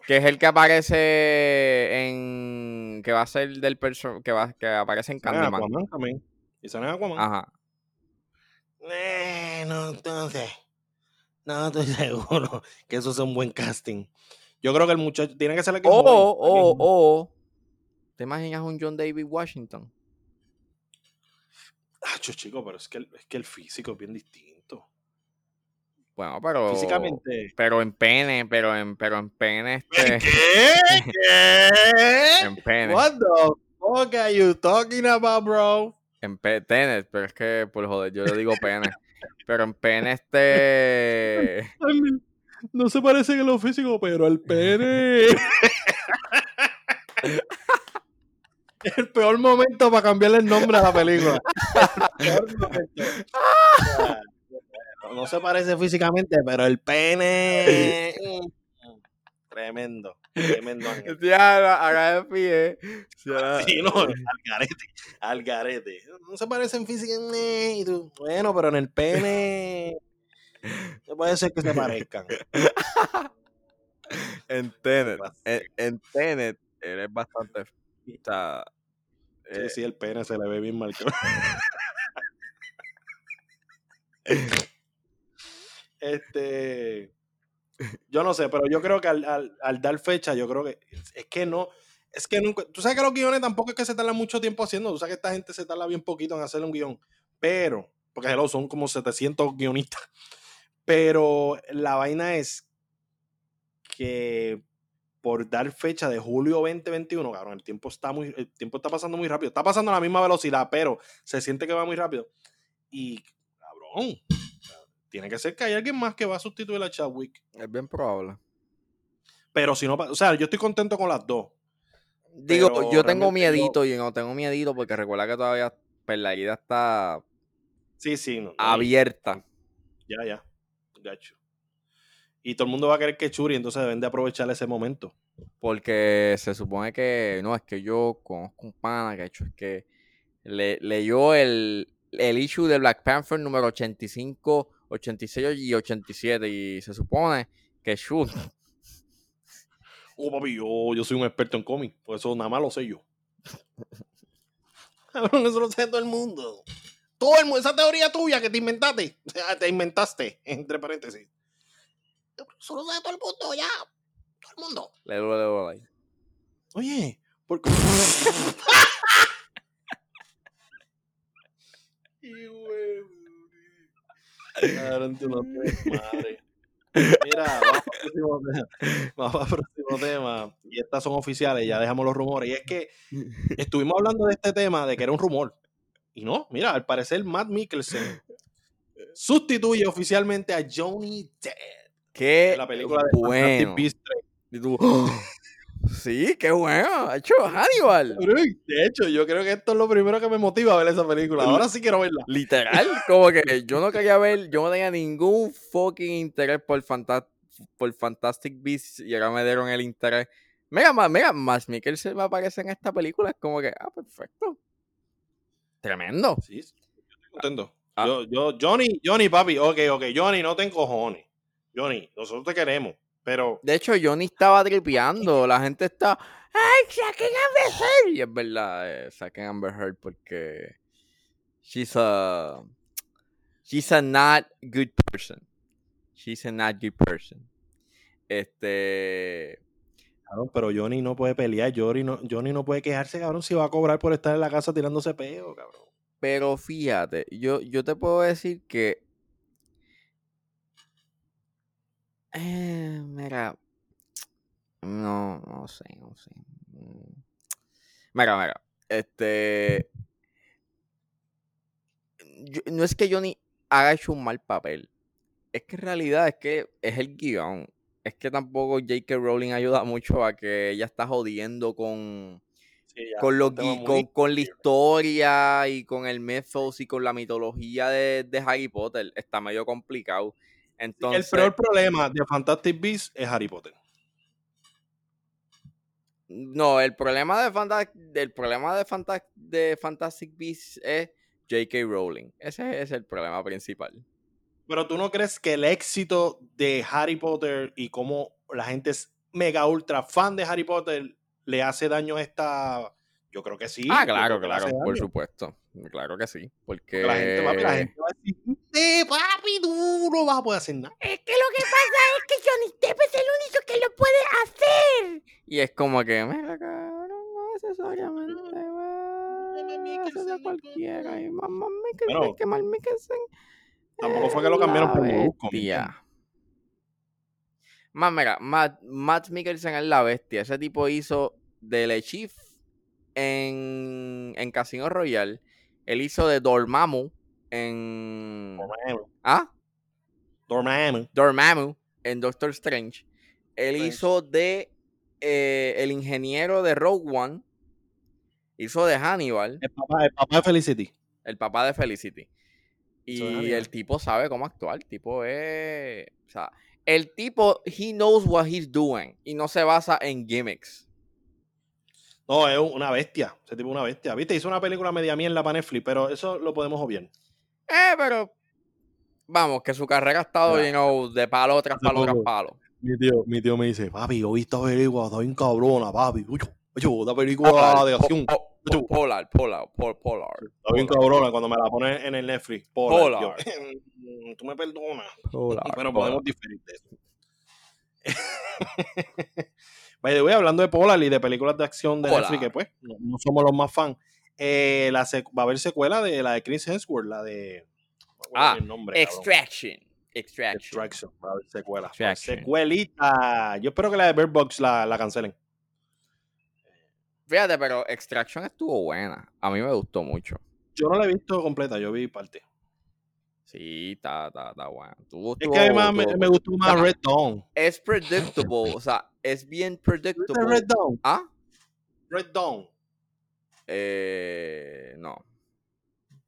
Que es el que aparece en. Que va a ser del perso que va que aparece en Candyman. Aquaman también. Y sale en Aquaman. Ajá. Eh, no, entonces. No, estoy [laughs] seguro que eso es un buen casting. Yo creo que el muchacho tiene que ser el que O, o, o, ¿te imaginas un John David Washington? Ah, chico, pero es que, el, es que el físico es bien distinto. Bueno, pero. Físicamente. Pero en pene, pero en, pero en pene. Este, ¿Qué? ¿Qué? [laughs] en pene. What the fuck are you talking about, bro? En pe- tenis, pero es que, por joder, yo le digo pene. [laughs] pero en pene, este. No se parece en lo físico, pero el pene. el peor momento para cambiarle el nombre a la película. El peor momento. O sea, No se parece físicamente, pero el pene. Tremendo. Tremendo. ángel. Ya, haga de pie. Ya. Sí, no, al garete, al garete. No se parecen físicamente. Bueno, pero en el pene. Puede ser que se parezcan. [laughs] En Tenet, en, en Tenet, él es bastante. O sea, Sí, eh, sí, el pene se le ve bien marcado. [laughs] este. Yo no sé, pero yo creo que al, al- al dar fecha, yo creo que. Es que no. Es que nunca. Tú sabes que los guiones tampoco es que se tardan mucho tiempo haciendo. Tú sabes que esta gente se tarda bien poquito en hacer un guion. Pero. Porque hello, son como 700 guionistas. Pero la vaina es que por dar fecha de julio 2021, cabrón, el tiempo está muy, el tiempo está pasando muy rápido. Está pasando a la misma velocidad, pero se siente que va muy rápido. Y, cabrón, tiene que ser que hay alguien más que va a sustituir a Chadwick. es bien probable. Pero si no, o sea, yo estoy contento con las dos. Digo, Pero yo tengo yo- miedito y no tengo miedito porque recuerda que todavía pues, la herida está Sí, sí, no. no, abierta. Ya, ya. Gacho. Y todo el mundo va a querer que Churi, entonces deben de aprovechar ese momento. Porque se supone que, no, es que yo conozco un pana que ha hecho, es que le, leyó el, el issue de Black Panther número 85, 86 y 87 y se supone que shoot, [laughs] Oh, papi, yo, yo soy un experto en cómics, por eso nada más lo sé yo. [laughs] Cabrón, eso lo sabe todo el mundo. Todo el mundo, esa teoría tuya que te inventaste, [laughs] te inventaste, entre paréntesis. Eso lo sabe todo el mundo ya. Todo el mundo. le duele el dolor ahí. Oye, ¿por qué? [laughs] Madre. Mira, vamos al próximo tema. Vamos al próximo tema. Y estas son oficiales, ya dejamos los rumores. Y es que estuvimos hablando de este tema, de que era un rumor. Y no, mira, al parecer Matt Mikkelsen sustituye oficialmente a Johnny Depp Qué en la película de bueno. Beasts 3. Y tú, ¡oh! [gasps] sí, qué bueno. Ha hecho Hannibal. De hecho, yo creo que esto es lo primero que me motiva a ver esa película. Ahora sí quiero verla. Literal, como que yo no quería ver, yo no tenía ningún fucking interés por, Fanta- por Fantastic Beasts y ahora me dieron el interés. Mira, mira, Max Mikkelsen me aparece en esta película, es como que, ah, perfecto. Tremendo. Sí, sí, yo estoy contento. Ah. Yo, yo, Johnny, Johnny, papi, ok, ok, Johnny, no te encojones. Johnny, nosotros te queremos, pero De hecho, ni estaba tripeando, la gente está, ¡ay, saquen Amber Heard! Y es verdad, eh, saquen Amber Heard porque she's a, she's a not good person. She's a not good person. Este, Cabrón, pero Johnny no puede pelear, Johnny no, Johnny no puede quejarse, cabrón, si va a cobrar por estar en la casa tirándose peo, cabrón. Pero fíjate, yo, yo te puedo decir que. Eh, mira. No, no sé, no sé. Mm. Mira, mira. Este. no es que Johnny haga hecho un mal papel. Es que en realidad es que es el guion. Es que tampoco J.K. Rowling ayuda mucho a que ella está jodiendo con Sí, ya, con, muy- con, con la historia y con el mythos y con la mitología de, de Harry Potter está medio complicado. el Entonces, peor problema de Fantastic Beasts es Harry Potter. no, el problema de el problema de, de Fantastic Beasts es J.K. Rowling. Ese es el problema principal. Pero tú no crees que el éxito de Harry Potter y cómo la gente es mega ultra fan de Harry Potter le hace daño a esta. Yo creo que sí. ah, claro, claro, por daño. supuesto. Claro que sí. Porque la gente, papi, la gente va a decir, "Sí, papi, tú no vas a poder hacer nada. es que lo que pasa es que Johnny Depp es el único que lo puede hacer. Y es como que, mira, cabrón, no necesariamente, va. Eso de cualquiera. Y mamá Bueno, que mal Mikkelsen. Tampoco fue que lo cambiaron por Molusco. Más, mira, Matt, Matt Mikkelsen es la bestia. Ese tipo hizo de Le Chief en, en Casino Royale. Él hizo de Dormammu en. Dormammu. ¿Ah? Dormammu. Dormammu en Doctor Strange. Él Strange. hizo de eh, el ingeniero de Rogue One. Hizo de Hannibal, El papá, el papá de Felicity. el papá de Felicity. Y el tipo sabe cómo actuar. El tipo es. O sea, el tipo, he knows what he's doing. Y no se basa en gimmicks. No, es una bestia. Ese tipo es una bestia. ¿Viste? Hizo una película media mierda para Netflix, pero eso lo podemos obviar. Eh, pero. Vamos, que su carrera ha estado, Mira, you know, de palo tras palo tras palo. Mi tío, mi tío me dice, papi, yo vi esta película, está bien cabrona, papi. Uy, uy, esta película Polar, de acción. po- po- Polar, polar, po- polar. Está bien polar, cabrona cuando me la ponen en el Netflix. Polar. Polar. Yo, [laughs] "Mm, tú me perdonas. polar, Pero polar. podemos diferir de eso. [laughs] By the way, hablando de Polar y de películas de acción de Polar. Netflix, que pues no, no somos los más fans. eh, la va a haber secuela de la de Chris Hemsworth, la de. Ah, el nombre, cabrón. Extraction. Extraction. Extraction. Va a haber secuela. Extraction. Secuelita. Yo espero que la de Bird Box la, la cancelen. Fíjate, pero Extraction estuvo buena. A mí me gustó mucho. Yo no la he visto completa, yo vi parte. Sí, está, está, está buena. Estuvo- Es que estuvo- además me, me gustó más Ajá. Red Dawn. Es predictable. o sea, es bien ¿Viste predictable. Red Dawn? ¿Ah? Red Dawn. Eh, no.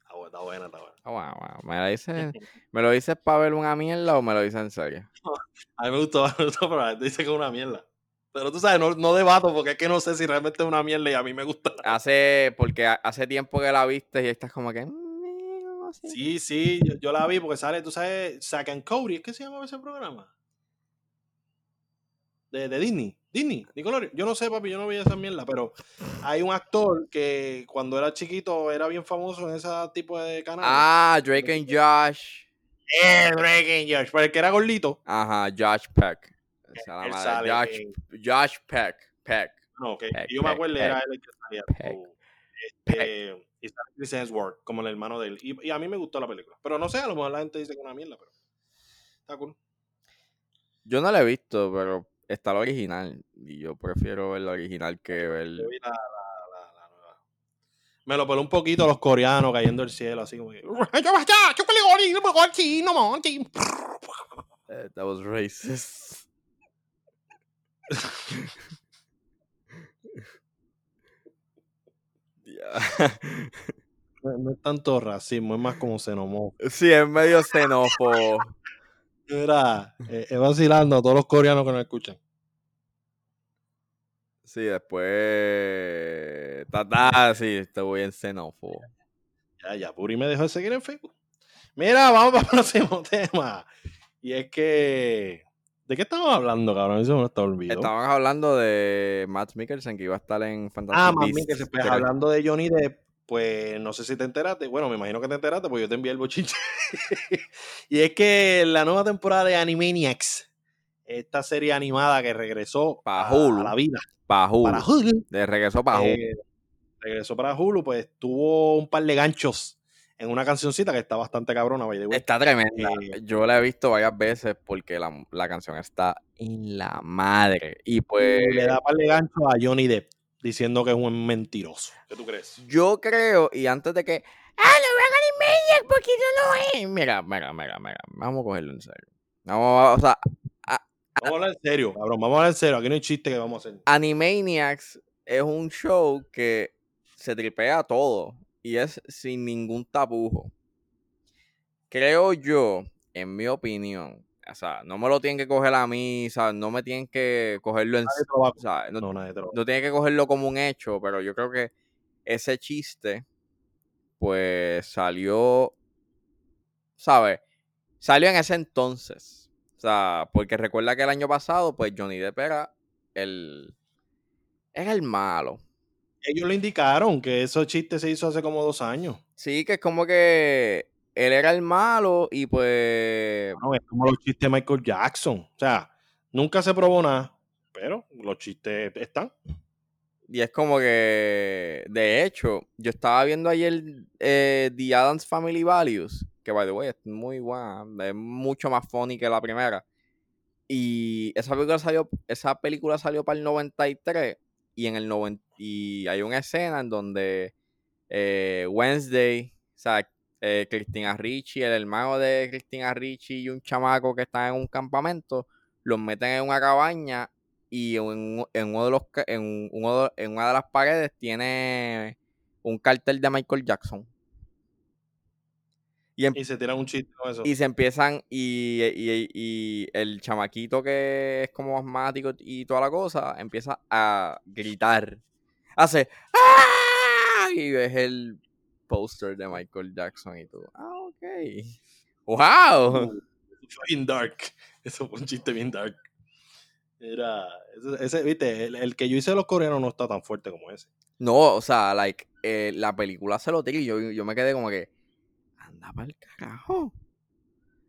Está buena, está buena, está buena. Ah, bueno, bueno. ¿Me, la dices, ¿Me lo dices para ver una mierda o me lo dices en serio? [laughs] A mí me gustó, [laughs] me gustó, pero dice que es una mierda. Pero tú sabes, no, no debato porque es que no sé si realmente es una mierda y a mí me gusta. [laughs] Hace, porque ha- hace tiempo que la viste y estás como que. "Mm, no sé". Sí, sí, yo, yo la vi porque sale, tú sabes, Zack and Cody, ¿es que se llama ese programa? De, de Disney, Disney, Nickelodeon. Yo no sé, papi, yo no veía esa mierda, pero hay un actor que cuando era chiquito era bien famoso en ese tipo de canal. Ah, Drake and Josh. Eh, Drake and Josh, pero el que era gordito. Ajá, Josh Peck. Esa Él sale Josh, en- Josh Peck. Peck. No, que Peck, yo me acuerdo, Peck, era él el que salía. Peck, Este, y sale Chris Hemsworth, como el hermano de él. Y, y a mí me gustó la película. Pero no sé, a lo mejor la gente dice que es una mierda, pero está cool. Yo no la he visto, pero está la original. Y yo prefiero ver la original que ver. Yo vi la, la- la- la nueva. Me lo peló un poquito los coreanos cayendo del cielo, así como que. Eh, that was racist. [laughs] No, no es tanto racismo, es más como xenomorfo. Sí, es medio xenófobo. Mira, eh, es vacilando a todos los coreanos que nos escuchan. Sí, después. Tata, sí, te voy en xenófobo. Ya, ya, Puri me dejó de seguir en Facebook. Mira, vamos para el próximo [laughs] tema. Y es que. ¿De qué estamos hablando, cabrón? Eso me está olvidando. Estábamos hablando de Matt Mikkelsen que iba a estar en Fantastic Ah, que se pues, hablando de Johnny Depp, pues no sé si te enteraste. Bueno, me imagino que te enteraste, porque yo te envié el bochinche. [laughs] y es que la nueva temporada de Animaniacs, esta serie animada que regresó a, Hulu. a la vida Pa' Hulu. para Hulu, De regreso para Hulu. eh, regresó para Hulu, pues tuvo un par de ganchos en una cancioncita que está bastante cabrona, by the way. Está tremenda. eh, Yo la he visto varias veces porque la, la canción está en la madre. Y pues. Y le da par de ganchos a Johnny Depp, diciendo que es un mentiroso. ¿Qué tú crees? Yo creo, y antes de que. ¡Ah, no vean Animaniacs porque no lo es! Mira, mira, mira, mira. Vamos a cogerlo en serio. Vamos a, o sea, Vamos a hablar en serio, cabrón. Vamos a hablar en serio. Aquí no hay chiste que vamos a hacer. Animaniacs es un show que se tripea todo y es sin ningún tapujo. Creo yo, en mi opinión, o sea, no me lo tienen que coger a mí, o sea, no me tienen que cogerlo en o sea, no, No, no tienen que cogerlo como un hecho, pero yo creo que ese chiste, pues salió, ¿sabes? Salió en ese entonces. O sea, porque recuerda que el año pasado, pues Johnny Depp era el, era el malo. Ellos lo indicaron que esos chistes se hizo hace como dos años. Sí, que es como que él era el malo y pues. No, es como los chistes de Michael Jackson. O sea, nunca se probó nada, pero los chistes están. Y es como que, de hecho, yo estaba viendo ayer eh, The Adams Family Values, que by the way es muy buena, es mucho más funny que la primera. Y esa película salió, esa película salió para el 93 y en el 90, y hay una escena en donde eh, Wednesday, o sea, eh, Cristina Ricci, el hermano de Cristina Ricci y un chamaco que está en un campamento, los meten en una cabaña y en, uno de los en, uno en una de las paredes tiene un cartel de Michael Jackson. Em y, se tiran un chiste con eso. Y se empiezan, y, y, el chamaquito que es como asmático y toda la cosa, empieza a gritar. Hace ¡Ah! Y ves el póster de Michael Jackson y tú. Ah, ok. ¡Wow! Fue bien dark. Eso fue un chiste bien dark. Era. Ese, viste, el, que yo hice de los coreanos no está tan fuerte como ese. No, o sea, like, eh, la película se lo tira y yo, yo me quedé como que andaba el carajo.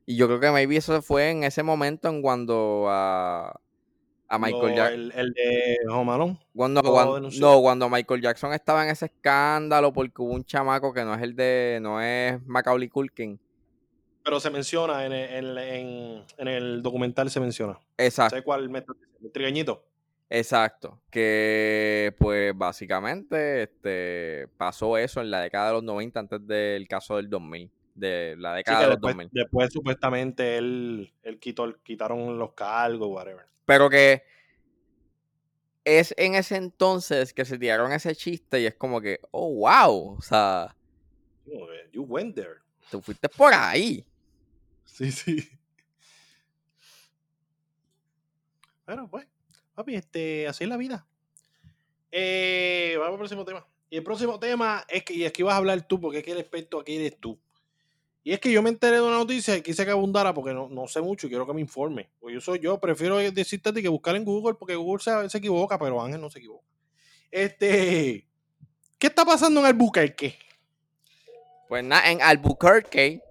Y yo creo que maybe eso fue en ese momento en cuando a, a Michael Jackson. El, de Home Cuando, no, cuando Michael Jackson estaba en ese escándalo porque hubo un chamaco que no es el de. no es Macaulay Culkin. Pero se menciona, en el, en, el documental se menciona. Exacto. ¿Sabes cuál me El trigueñito. Exacto, que pues básicamente este, pasó eso en la década de los 90 antes del caso del 2000 de la década de los después, 2000. Después supuestamente él, él quitó, quitaron los cargos, whatever. Pero que es en ese entonces que se tiraron ese chiste y es como que, oh, wow, o sea... You went there. Tú fuiste por ahí. [laughs] Sí, sí. Bueno, pues, papi, este, así es la vida. Eh, vamos al próximo tema. Y el próximo tema es que, y es que ibas a hablar tú, porque es que el experto aquí eres tú. Y es que yo me enteré de una noticia y quise que abundara porque no, no sé mucho y quiero que me informe. Pues yo soy yo, prefiero decirte a ti que buscar en Google porque Google se, se, equivoca, pero Ángel no se equivoca. Este, ¿qué está pasando en Albuquerque? Pues nada, en Albuquerque,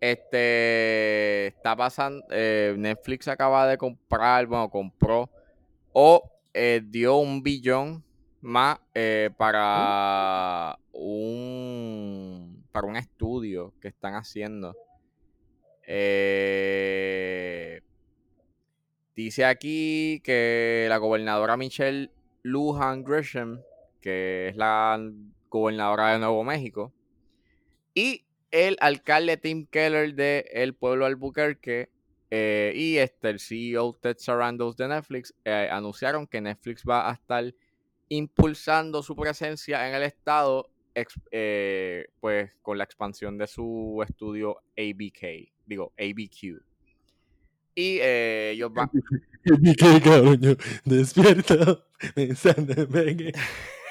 este, está pasando, eh, Netflix acaba de comprar, bueno, compró o eh, dio un billón más eh, para un para un estudio que están haciendo. Eh, dice aquí que la gobernadora Michelle Lujan Gresham, que es la gobernadora de Nuevo México, y el alcalde Tim Keller de el pueblo Albuquerque eh, y este, el CEO Ted Sarandos de Netflix eh, anunciaron que Netflix va a estar impulsando su presencia en el estado eh, pues con la expansión de su estudio ABK, digo ABQ. Y eh, ellos van... [laughs] ABK, cabrón, despierta, [laughs]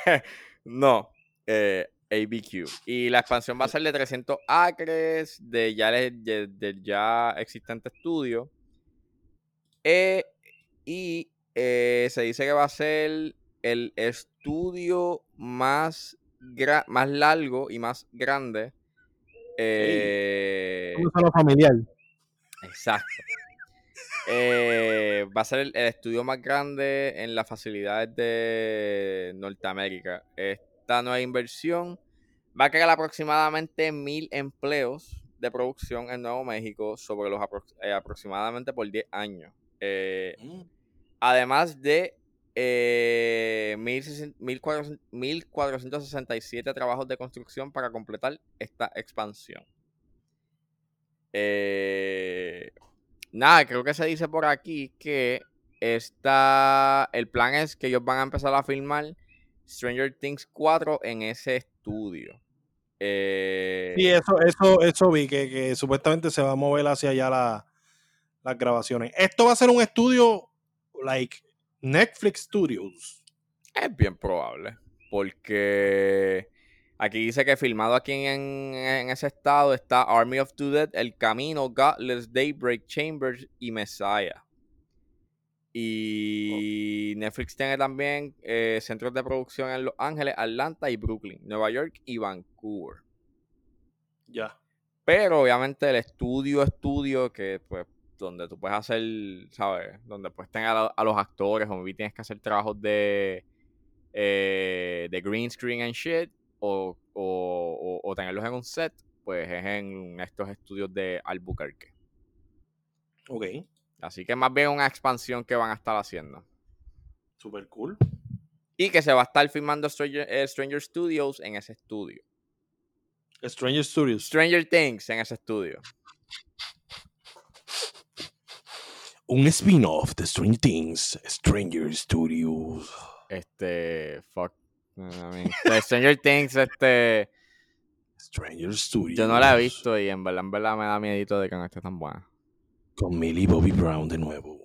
[laughs] no, eh, ABQ. Y la expansión va a ser de 300 acres de ya, de, ya existente estudio. y se dice que va a ser el estudio más más largo y más grande. Eh, familiar. Exacto. Eh, va a ser el, estudio más grande en las facilidades de Norteamérica. Esta nueva inversión va a crear aproximadamente mil empleos de producción en Nuevo México sobre los eh, aproximadamente por 10 años. Eh, mm. Además de eh, 1.467 trabajos de construcción para completar esta expansión. Eh, nada, creo que se dice por aquí que está, el plan es que ellos van a empezar a filmar Stranger Things 4 en ese estudio. Eh, sí, eso, eso, eso vi, que, supuestamente se va a mover hacia allá las grabaciones. Esto va a ser un estudio, like, Netflix Studios. Es bien probable. Porque aquí dice que filmado aquí en, ese estado está Army of the Dead, El Camino, Godless, Daybreak, Chambers y Messiah. Y Netflix tiene también eh, centros de producción en Los Ángeles, Atlanta y Brooklyn, Nueva York y Vancouver. Ya. Pero obviamente el estudio, estudio, que pues donde tú puedes hacer, ¿sabes? Donde puedes tener a, a los actores, o maybe tienes que hacer trabajos de, eh, de green screen and shit, o, o, o, o tenerlos en un set, pues es en estos estudios de Albuquerque. Ok, Así que más bien una expansión que van a estar haciendo. super cool. Y que se va a estar filmando Stranger, eh, Stranger Studios en ese estudio. Stranger Studios. Stranger Things en ese estudio. Un spin-off de Stranger Things. Stranger Studios. Este, fuck. I mean, de Stranger Things, este, Stranger Studios. yo no la he visto y en verdad, en verdad me da miedito de que no esté tan buena. Con Millie Bobby Brown de nuevo.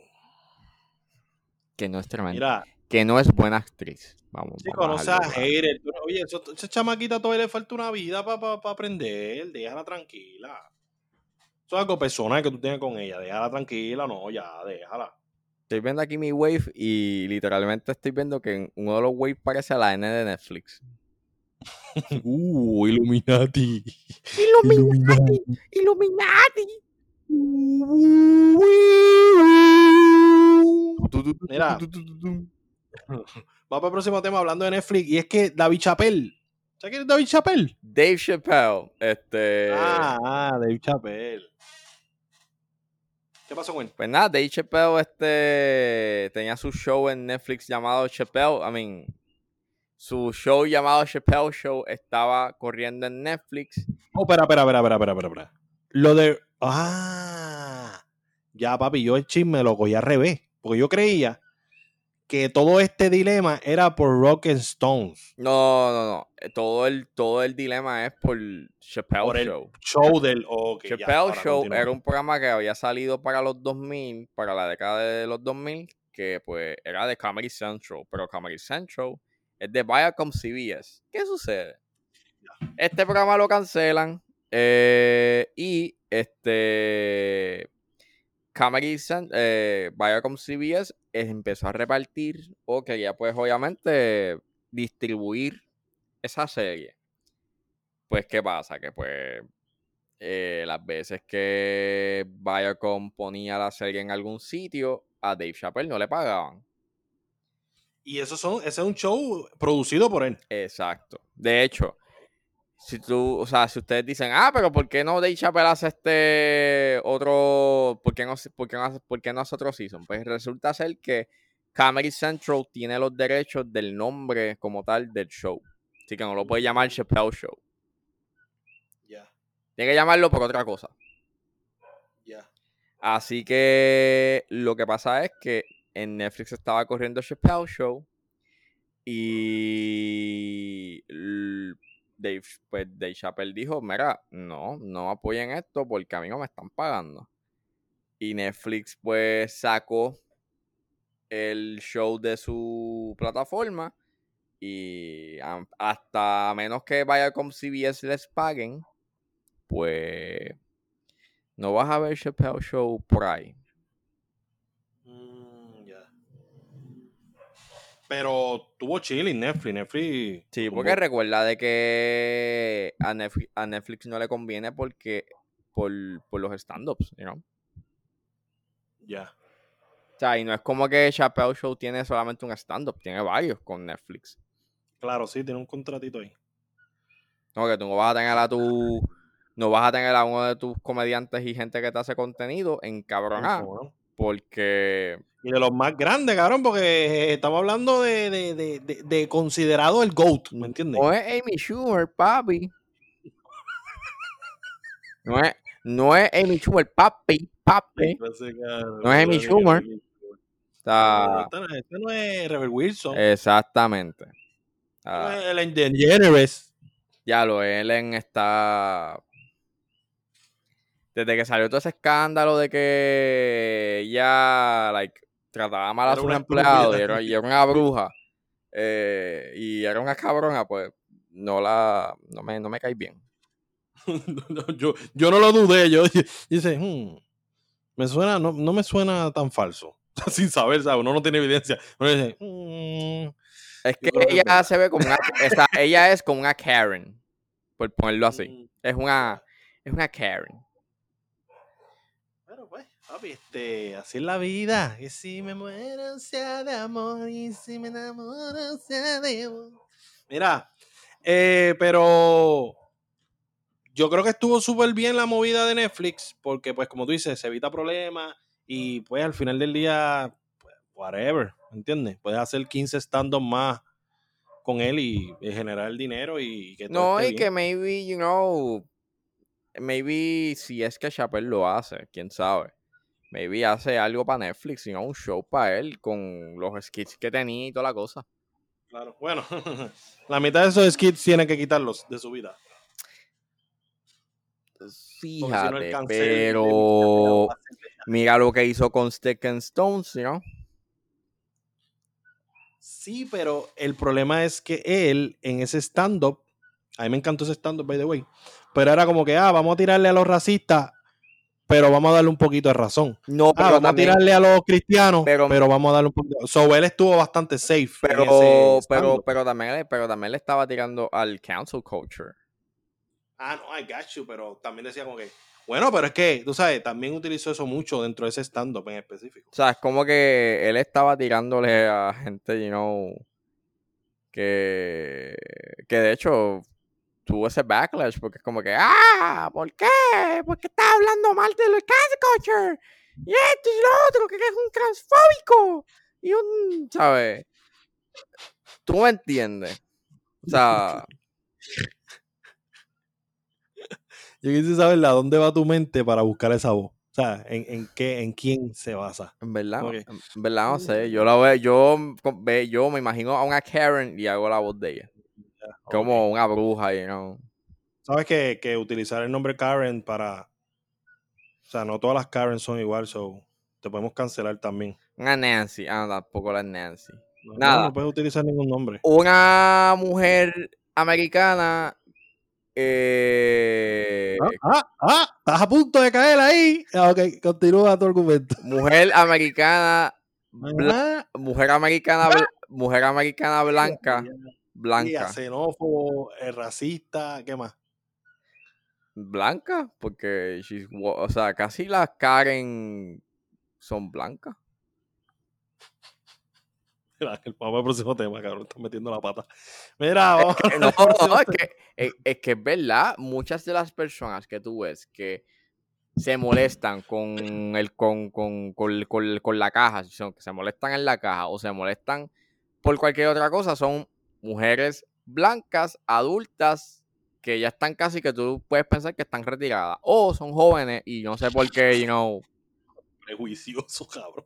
Que no es tremenda. Mira, Que no es buena actriz. Vamos, chico, vamos no a seas hater. Oye, esa chamaquita todavía le falta una vida para aprender. Déjala tranquila. Eso es algo personal que tú tienes con ella. Déjala tranquila. No, ya, déjala. Estoy viendo aquí mi wave y literalmente estoy viendo que uno de los waves parece a la N de Netflix. Uh, Illuminati. Illuminati, Illuminati. Mira. [laughs] Va para el próximo tema hablando de Netflix. Y es que David Chappelle. ¿Sabes quién es David Chappelle? Dave Chappelle, este, Ah, ah, David Chappelle. ¿Qué pasó con él? pues nada, Dave Chappelle, este, tenía su show en Netflix llamado Chappelle, I mean, su show llamado Chappelle Show estaba corriendo en Netflix. Oh, espera, espera, espera, espera, espera, espera. Lo de. Ah. Ya, papi, yo el chisme lo cogí al revés. Porque yo creía que todo este dilema era por Rock and Stones. No, no, no, eh, todo el, todo el dilema es por Chappelle Por el Show. Show del. Chappelle Show era un programa que había salido para los 2000, para la década de los 2000, que pues era de Comedy Central, pero Comedy Central es de Viacom CBS. ¿Qué sucede? Este programa lo cancelan eh, y este Comedy Cent- eh, Viacom CBS eh, empezó a repartir o quería pues obviamente distribuir esa serie. Pues, ¿qué pasa? Que pues eh, las veces que Viacom ponía la serie en algún sitio, a Dave Chappelle no le pagaban. Y eso son, ese es un show producido por él. Exacto. De hecho, si tú, o sea, si ustedes dicen, ah, pero ¿por qué no Dave Chappelle hace este otro, por qué no, por qué no, hace- por qué no hace otro season? Pues resulta ser que Comedy Central tiene los derechos del nombre como tal del show. Así que no lo puede llamar Chappelle Show. Ya, Tiene que llamarlo por otra cosa. ya. Así que lo que pasa es que en Netflix estaba corriendo Chappelle Show y Dave, pues Dave Chappelle dijo, mira, no, no apoyen esto porque a mí no me están pagando. Y Netflix pues sacó el show de su plataforma y hasta menos que vaya con CBS les paguen, pues no vas a ver Chappelle Show por ahí. Mm, ya. Pero tuvo chilling Netflix. Netflix. Sí, porque recuerda de que a Netflix, a Netflix no le conviene porque por, por los stand-ups, you know? Ya. O sea, y no es como que Chappelle Show tiene solamente un stand-up, tiene varios con Netflix. Claro, sí, tiene un contratito ahí. No, que tú no vas a tener a tu... No vas a tener a uno de tus comediantes y gente que te hace contenido en cabronada, ¿Cómo no? Porque... Y de los más grandes, cabrón, porque estamos hablando de, de, de, de- de considerado el GOAT, ¿me entiendes? No es Amy Schumer, papi. [laughs] No es, no es Amy Schumer, papi, papi. No es Amy Schumer. Sea, Este no, este no es Rebel Wilson. exactamente. Ah, no es Ellen DeGeneres. ya lo Ellen está. Desde que salió todo ese escándalo de que ella like, trataba mal a sus empleados y era, y era una bruja eh, y era una cabrona, pues no la no me, no me cae bien. [laughs] No, yo, yo no lo dudé. Yo dice, "Hmm, me suena, no, no me suena tan falso. [laughs] Sin saber, ¿sabes? Uno no tiene evidencia. Uno dice, "Hmm". Es que ella se ve como una. esa- ella es como una Karen, por ponerlo así. Mm, Es una. Es una Karen. Papi, este, así es la vida. Que si me muero sea de amor y si me enamoro sea de amor. Mira, eh, pero yo creo que estuvo súper bien la movida de Netflix porque, pues, como tú dices, se evita problemas y, pues, al final del día, pues, whatever, ¿entiendes? Puedes hacer 15 stand más con él y, y generar el dinero y que todo No, esté y bien. que maybe, you know, maybe si es que Chappelle lo hace, quién sabe. Maybe hace algo para Netflix, know, un show para él con los skits que tenía y toda la cosa. Claro, bueno, [laughs] la mitad de esos skits tienen que quitarlos de su vida. Porque si no, Fíjate, pero de- mira lo que hizo con Stick and Stones, know. Sí, pero el problema es que él en ese stand-up, a mí me encantó ese stand-up, by the way, pero era como que, ah, vamos a tirarle a los racistas, pero vamos a darle un poquito de razón. No, Ah, pero vamos también, a tirarle a los cristianos, pero- pero, vamos a darle un poquito. So, él estuvo bastante safe. pero, pero, pero también, le- pero también le estaba tirando al cancel culture. Ah, no, I got you, pero también decía como que, bueno, pero es que, tú sabes, también utilizó eso mucho dentro de ese stand-up en específico. O sea, es como que él estaba tirándole a gente, you know, que, que de hecho tuvo ese backlash porque es como que, ah, ¿por qué? ¿Por qué estás hablando mal de los cancel culture? Y esto y lo otro, que es un transfóbico. Y un, [laughs] ¿sabes? Tú me entiendes. O sea, Yo quise saber a dónde va tu mente para buscar esa voz. O sea, en, en qué, en quién se basa. en verdad, Ok. en verdad no sé. Yo la veo, yo, yo me imagino a una Karen y hago la voz de ella. Como una bruja, you know. Sabes que, que utilizar el nombre Karen para. O sea, no todas las Karen son igual, so te podemos cancelar también. Una Nancy. Ah, tampoco la Nancy. No, Nada. no puedes utilizar ningún nombre. Una mujer americana. eh, Ah, ah, ah, estás a punto de caer ahí. Ah, Ok, continúa tu argumento. mujer americana. bla- mujer americana. bl- mujer americana blanca. Blanca. xenófobo, eh, racista, ¿qué más? Blanca. Porque, she's o sea, casi las Karen son blancas. El [laughs] vamos al próximo tema, cabrón. Estás metiendo la pata. Mira, vamos. Que al no, próximo es que, es, es que es verdad, muchas de las personas que tú ves que se molestan con el con, con, con, con- con la caja, que se molestan en la caja o se molestan por cualquier otra cosa, son mujeres blancas, adultas, que ya están casi que tú puedes pensar que están retiradas. O son jóvenes y no sé por qué, you know. Prejuicioso, cabrón.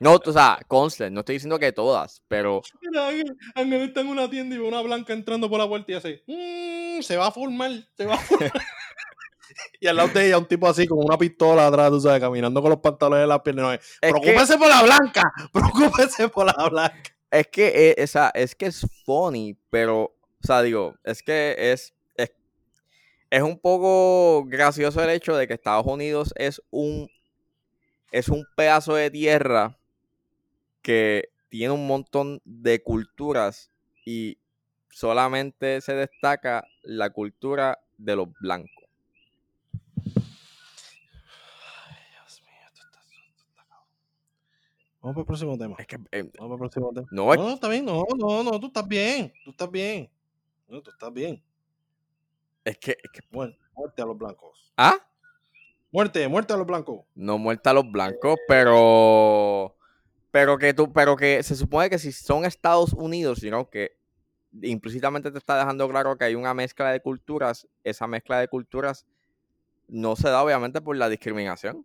No, o sea, conste, no estoy diciendo que todas, pero Mira, Ángel, está en una tienda y ve una blanca entrando por la puerta y hace, "Mm, se va a formar, se va a formar. [laughs] y al lado de ella un tipo así con una pistola atrás, tú sabes, caminando con los pantalones en las piernas. No, es, es que, preocúpese por la blanca, preocúpese por la blanca. Es que, eh, o sea, es que es funny, pero, o sea, digo, es que es, es, es un poco gracioso el hecho de que Estados Unidos es un, es un pedazo de tierra que tiene un montón de culturas y solamente se destaca la cultura de los blancos. Ay, Dios mío, esto está, esto está cabrón. Vamos para el próximo tema. Es que, eh, Vamos para el próximo tema. no, No, está bien, no, no, no, tú estás bien, tú estás bien. No, tú estás bien. es que, es que- Muerte, muerte a los blancos. ¿ah? Muerte, muerte a los blancos. no muerta a los blancos, pero pero que tú, pero que se supone que si son Estados Unidos, sino que implícitamente te está dejando claro que hay una mezcla de culturas, esa mezcla de culturas no se da obviamente por la discriminación.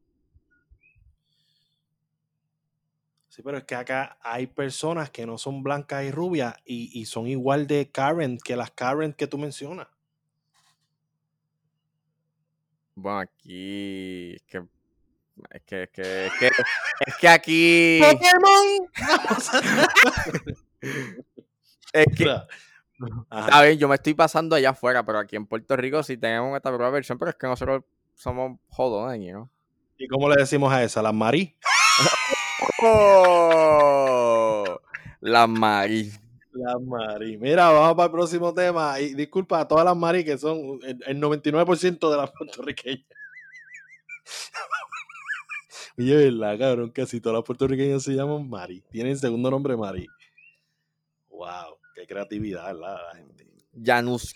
Sí, pero es que acá hay personas que no son blancas y rubias y, y son igual de Karen que las Karen que tú mencionas. Bueno, aquí es que es que es que es que, es que aquí ¡Pokémon! es que [laughs] bien, yo me estoy pasando allá afuera, pero aquí en Puerto Rico sí tenemos esta propia versión, pero es que nosotros somos jodones? ¿Y cómo le decimos a esa? ¿Las Marí? ¡Oh! La Mari. Las Mari. Mira, vamos para el próximo tema. Y disculpa a todas las Mari que son el, el 99% de las puertorriqueñas. [laughs] Oye, ¿verdad, cabrón? Casi todas las puertorriqueñas se llaman Mari. Tienen segundo nombre Mari. Wow, qué creatividad, ¿verdad? La gente. Janus,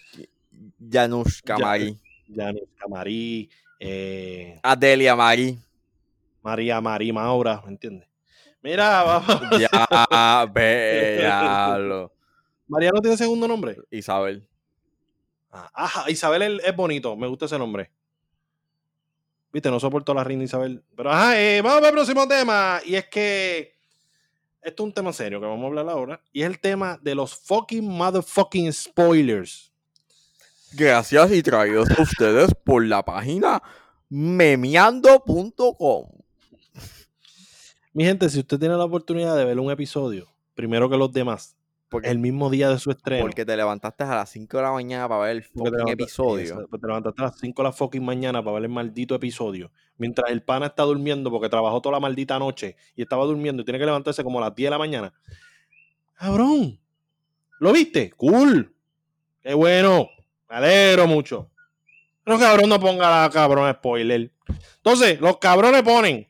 Janushka Ya- Mari. Januska Marí, eh, Adelia Mari. María Marí Maura, ¿me entiendes? Mira, [laughs] vamos. Ya, ve. María no tiene segundo nombre. Isabel. Ah, Ajá, Isabel es, bonito, me gusta ese nombre. Viste, no soporto la reina Isabel. Pero ajá, eh, vamos para el próximo tema. Y es que esto es un tema serio que vamos a hablar ahora. Y es el tema de los fucking motherfucking spoilers. Gracias y traídos a ustedes por la página memeando.com. Mi gente, si usted tiene la oportunidad de ver un episodio, primero que los demás, Porque, el mismo día de su estreno. porque te levantaste a las 5 de la mañana para ver el fucking episodio. Te levantaste a las 5 de la fucking mañana para ver el maldito episodio. Mientras el pana está durmiendo porque trabajó toda la maldita noche y estaba durmiendo y tiene que levantarse como a las 10 de la mañana. Cabrón. ¿Lo viste? Cool. Qué bueno. Me alegro mucho. Pero cabrón, no ponga la cabrón spoiler. Entonces, los cabrones ponen.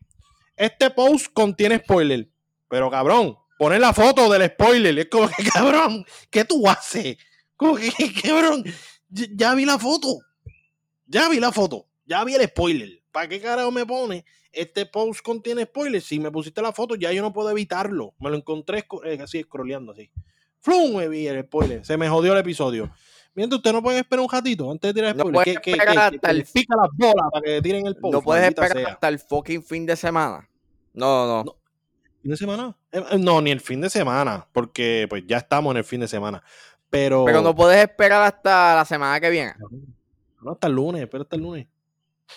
Este post contiene spoiler. Pero cabrón, ponen la foto del spoiler. Es como que, [laughs] cabrón, ¿qué tú haces? Como que, [laughs] cabrón, ya, vi la foto. Ya vi la foto. Ya vi el spoiler. ¿Para qué carajo me pone? Este post contiene spoiler. Si me pusiste la foto, ya yo no puedo evitarlo. Me lo encontré eh, así, scrolleando así. ¡Flum! Me vi el spoiler. Se me jodió el episodio. Mientras usted no puede esperar un ratito antes de tirar No spoiler. puedes que, que, esperar que- hasta que el- pica las bolas para que tiren el post. no puedes esperar sea. hasta el fucking fin de semana. No, no, no. No. ¿Fin de semana? Eh, eh, No, ni el fin de semana. Porque pues ya estamos en el fin de semana. Pero. Pero no puedes esperar hasta la semana que viene. No, hasta el lunes. Espera hasta el lunes.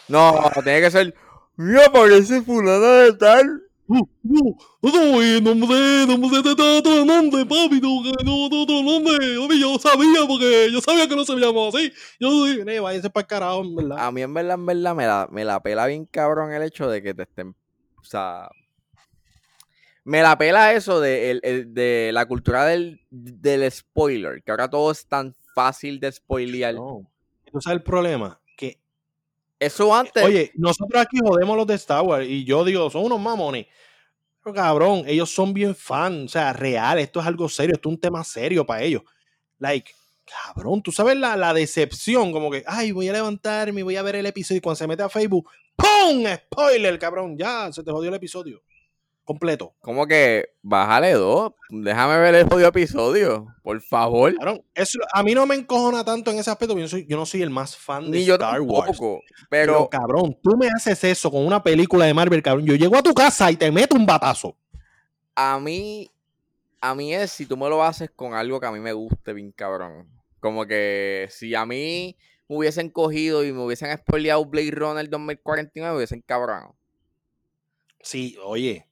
No, tiene que ser. Mira, parece fulana de tal. No, no, no, eh, no me no me sé de todo el nombre, papi, no, no, no, no, nombre, papi, yo sabía, porque yo sabía que no se llamaba así, yo dije, "Ne, váyanse para el carajo, en verdad. A mí, en verdad, en verdad, me la, me la pela bien cabrón el hecho de que te estén. O sea. Me la pela eso de, el- el- de la cultura del, del spoiler. Que ahora todo es tan fácil de spoilear. No. ¿Tú sabes el problema? Eso antes. oye, nosotros aquí jodemos los de Star Wars, y yo digo, son unos mamones, pero cabrón, ellos son bien fan, o sea, real, esto es algo serio, esto es un tema serio para ellos. Like, cabrón, tú sabes la, la decepción, como que, ay, voy a levantarme, voy a ver el episodio, y cuando se mete a Facebook, ¡pum! Spoiler, cabrón, ya, se te jodió el episodio. Completo. Como que bájale dos. Déjame ver el jodido episodio. Por favor. Cabrón, eso, a mí no me encojona tanto en ese aspecto, yo, soy- yo no soy el más fan de Ni yo Star Wars. Pero, Pero cabrón, tú me haces eso con una película de Marvel, cabrón. Yo llego a tu casa y te meto un batazo. a mí. A mí es si tú me lo haces con algo que a mí me guste, bien cabrón. Como que si a mí me hubiesen cogido y me hubiesen spoileado Blade Runner 2049, me hubiesen cabrón. Sí, oye.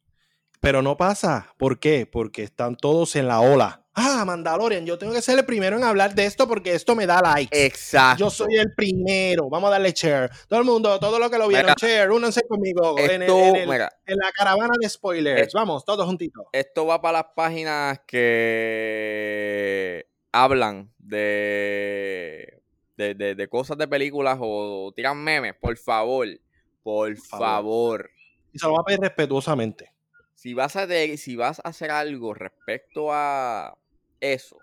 Pero no pasa. ¿Por qué? Porque están todos en la ola. Ah, Mandalorian, yo tengo que ser el primero en hablar de esto porque esto me da likes. Exacto. Yo soy el primero. Vamos a darle share. Todo el mundo, todo lo que lo vieron, Mira, share, únanse conmigo en, el- en el- en la caravana de spoilers. Eh, Vamos, todos juntitos. esto va para las páginas que hablan de, de, de- de cosas de películas o tiran memes. Por favor, por favor. favor. Y se lo va a pedir respetuosamente. Si vas a de- si vas a hacer algo respecto a eso,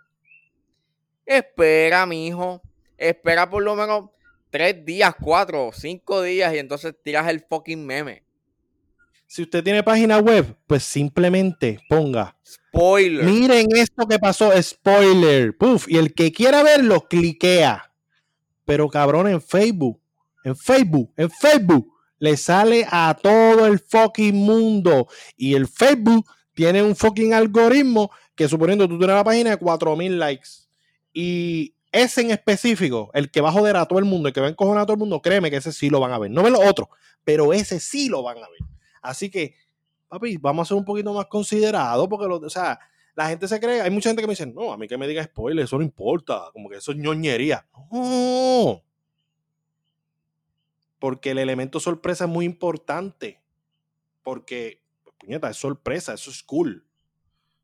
espera, mijo. Espera por lo menos tres días, cuatro, cinco días y entonces tiras el fucking meme. Si usted tiene página web, pues simplemente ponga Spoiler. Miren esto que pasó, spoiler. Puf, y el que quiera verlo, cliquea. Pero cabrón, en Facebook, en Facebook, en Facebook, le sale a todo el fucking mundo. Y el Facebook tiene un fucking algoritmo que suponiendo tú tienes la página de 4000 likes. Y ese en específico, el que va a joder a todo el mundo, el que va a encojonar a todo el mundo, créeme que ese sí lo van a ver. No ven los otros, pero ese sí lo van a ver. Así que papi, vamos a ser un poquito más considerados porque, lo, o sea, la gente se cree, hay mucha gente que me dice, no, a mí que me diga spoiler, eso no importa, como que eso es ñoñería. No. Porque el elemento sorpresa es muy importante. Porque, puñeta, es sorpresa, eso es cool.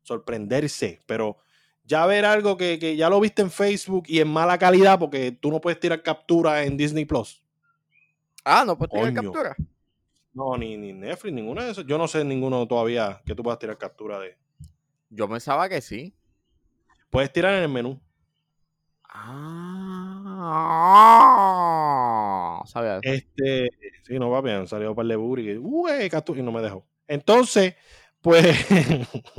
Sorprenderse, pero ya ver algo que, que ya lo viste en Facebook y en mala calidad porque tú no puedes tirar captura en Disney Plus. Ah, no puedes tirar Coño. captura. No, ni, ni Netflix, ninguno de esos. Yo no sé ninguno todavía que tú puedas tirar captura de. Yo pensaba que sí. Puedes tirar en el menú. Ah, sabía eso. Este, sí, no va bien, salió para el de que, "Ué, captura", y no me dejó. Entonces, pues, [laughs]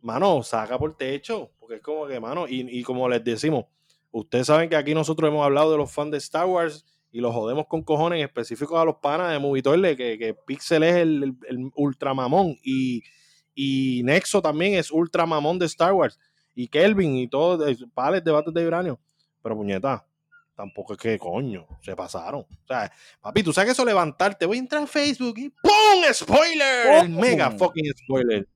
mano, saca por techo, porque es como que, mano, y, y como les decimos, ustedes saben que aquí nosotros hemos hablado de los fans de Star Wars y los jodemos con cojones, en específico a los panas de Movitoile, que, que Pixel es el, el, el ultramamón y, y Nexo también es ultramamón de Star Wars y Kelvin y todos, pales debates de uranio. Pero puñeta, tampoco es que coño, se pasaron. O sea, papi, tú sabes que eso levantarte, voy a entrar a Facebook y ¡pum! ¡Spoiler! El ¡Pum! mega fucking spoiler.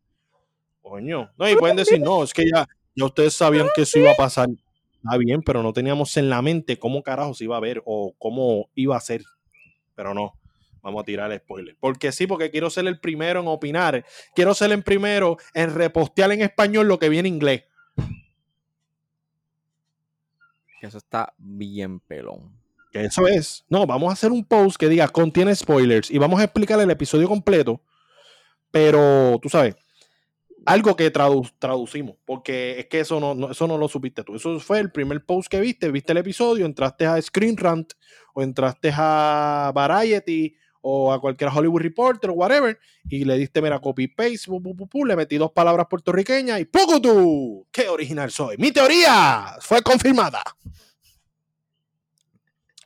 Coño. No, y pueden decir, no, es que ya, ya ustedes sabían que eso iba a pasar. Está bien, pero no teníamos en la mente cómo carajo se iba a ver o cómo iba a ser. Pero no, vamos a tirar el spoiler. Porque sí, porque quiero ser el primero en opinar. Quiero ser el primero en repostear en español lo que viene en inglés. Que eso está bien pelón. Eso es. No, vamos a hacer un post que diga contiene spoilers y vamos a explicar el episodio completo. Pero tú sabes, algo que tradu- traducimos, porque es que eso no, no- eso no lo supiste tú. Eso fue el primer post que viste, viste el episodio, entraste a Screen Rant o entraste a Variety o a cualquier Hollywood Reporter o whatever y le diste, mira, copy paste, pu, pu, pu, pu, le metí dos palabras puertorriqueñas y ¡poco tú! ¡Qué original soy! Mi teoría fue confirmada.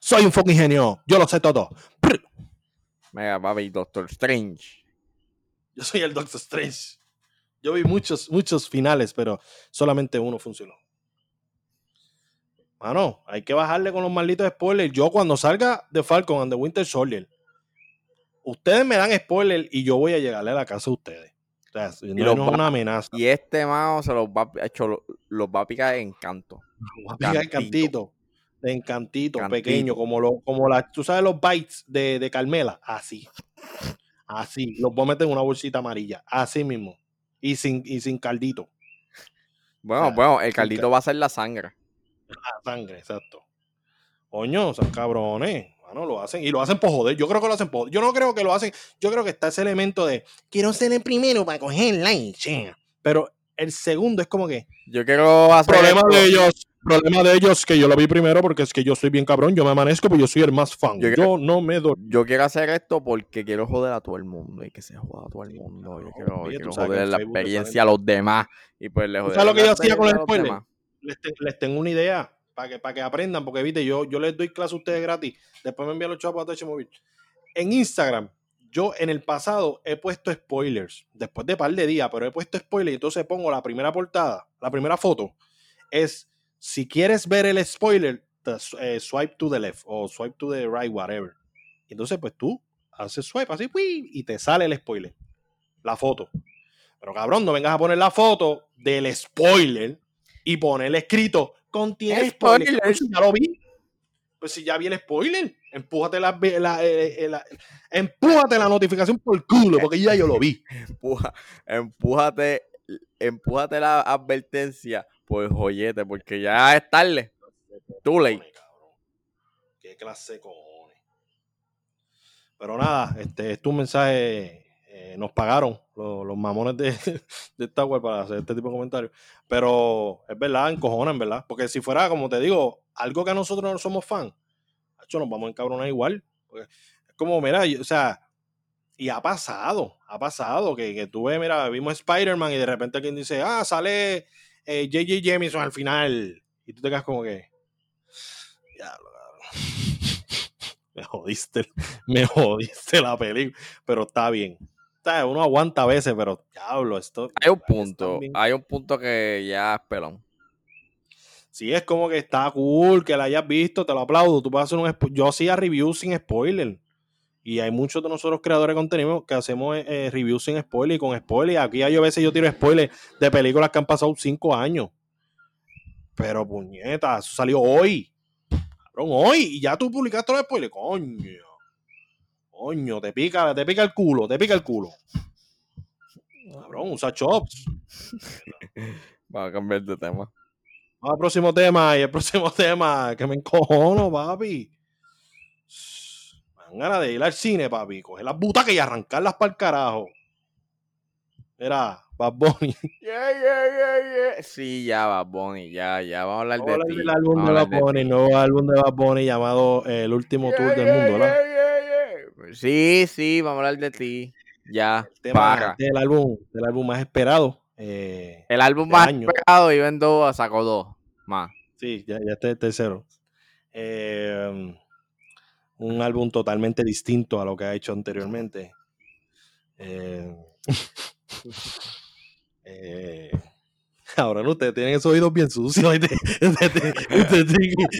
Soy un fucking genio, yo lo sé todo. Prr. Mega papi, Doctor Strange. Yo soy el Doctor Strange. Yo vi muchos, muchos finales, pero solamente uno funcionó. Mano, hay que bajarle con los malditos spoilers. Yo cuando salga de Falcon and the Winter Soldier, ustedes me dan spoiler y yo voy a llegarle a la casa de ustedes. O sea, no, los no va- es una amenaza. Y este mao se los va, a- hecho, lo- los va a picar en canto. Voy a pegar el Cantito. encantito, Cantito. pequeño, como lo, como la, tú sabes los bites de, de Carmela, así. Así. Los voy a meter en una bolsita amarilla. Así mismo. Y sin, y sin caldito. Bueno, bueno, el caldito va a ser la sangre. La sangre, exacto. Coño, son cabrones. Mano, lo hacen. Y lo hacen por joder. Yo creo que lo hacen por joder. Yo no creo que lo hacen. Yo creo que está ese elemento de quiero ser el primero para coger la hincha. Pero el segundo es como que. Yo quiero hacer. Problema esto- de ellos. Problema de ellos que yo lo vi primero porque es que yo soy bien cabrón. Yo me amanezco porque yo soy el más fan. Yo Yo, no me doy. Yo quiero hacer esto porque quiero joder a todo el mundo y que se joda a todo el mundo. Yo quiero, tú quiero joder la Facebook experiencia a los demás. Y pues le joder sabes lo que yo hacía con el spoiler? Les, te- les tengo una idea para que, para que aprendan. Porque, viste, yo, yo les doy clase a ustedes gratis. Después me envían los chavos a Touch Móvil. En Instagram, yo en el pasado he puesto spoilers. Después de par de días, pero he puesto spoilers. Y entonces pongo la primera portada, la primera foto. Es si quieres ver el spoiler, eh, swipe to the left o swipe to the right, whatever. Y entonces, pues tú haces swipe así, y te sale el spoiler. La foto. Pero cabrón, no vengas a poner la foto del spoiler y ponerle escrito contiene spoiler. Ya lo vi. Pues si ya vi el spoiler, empújate la, la- eh, eh, la- empújate la notificación por culo, porque ya yo lo vi. [laughs] Empuja, empújate, empújate la advertencia por joyete, porque ya es tarde. Too late. Qué clase de cojones. Pero nada, este, este es un mensaje. Eh, nos pagaron los, mamones de, [laughs] de Star Wars para hacer este tipo de comentarios. Pero es verdad, encojonan, ¿verdad? Porque si fuera, como te digo, algo que nosotros no somos fan, hecho, nos vamos a encabronar igual. Es como, mira, o sea, y ha pasado, ha pasado que, que tú ves, mira, vimos Spider-Man y de repente alguien dice, ah, sale eh, J.J. Jameson al final. Y tú te quedas como que, diablo. [laughs] Me jodiste, me jodiste la película, pero está bien. Uno aguanta a veces, pero diablo, esto. Hay un punto, hay un punto que ya es pelón. Sí, es como que está cool que la hayas visto, te lo aplaudo. Tú puedes hacer un. Yo hacía reviews sin spoiler. Y hay muchos de nosotros creadores de contenido que hacemos eh, reviews sin spoiler y con spoiler. Aquí hay a veces yo tiro spoiler de películas que han pasado cinco años. Pero puñeta, eso salió hoy. Cabrón, hoy. Y ya tú publicaste los spoilers. Coño. Coño, te pica, te pica el culo, te pica el culo. Cabrón, usa chops. [laughs] Vamos a cambiar de tema. Vamos al próximo tema. Y el próximo [laughs] tema, que me encojono, papi. Me dan ganas de ir al cine, papi. Coger las butacas y arrancarlas para el carajo. Era Bad Bunny. [laughs] Yeah, yeah, yeah, yeah. Sí, ya, Bad Bunny, ya, ya. Vamos a hablar Vamos de ti. del álbum vamos de Bad Bunny, nuevo álbum de Bad Bunny llamado eh, El último tour del mundo, ¿verdad? Sí, sí, vamos a hablar de ti. Ya, El tema del álbum, del álbum más esperado. eh, El álbum más año. esperado y vendo sacó dos más. Sí, ya, ya está el tercero. Eh, un álbum totalmente distinto a lo que ha hecho anteriormente. Eh, [laughs] eh, ahora no, ustedes tienen esos oídos bien sucios. [laughs] ustedes tienen que-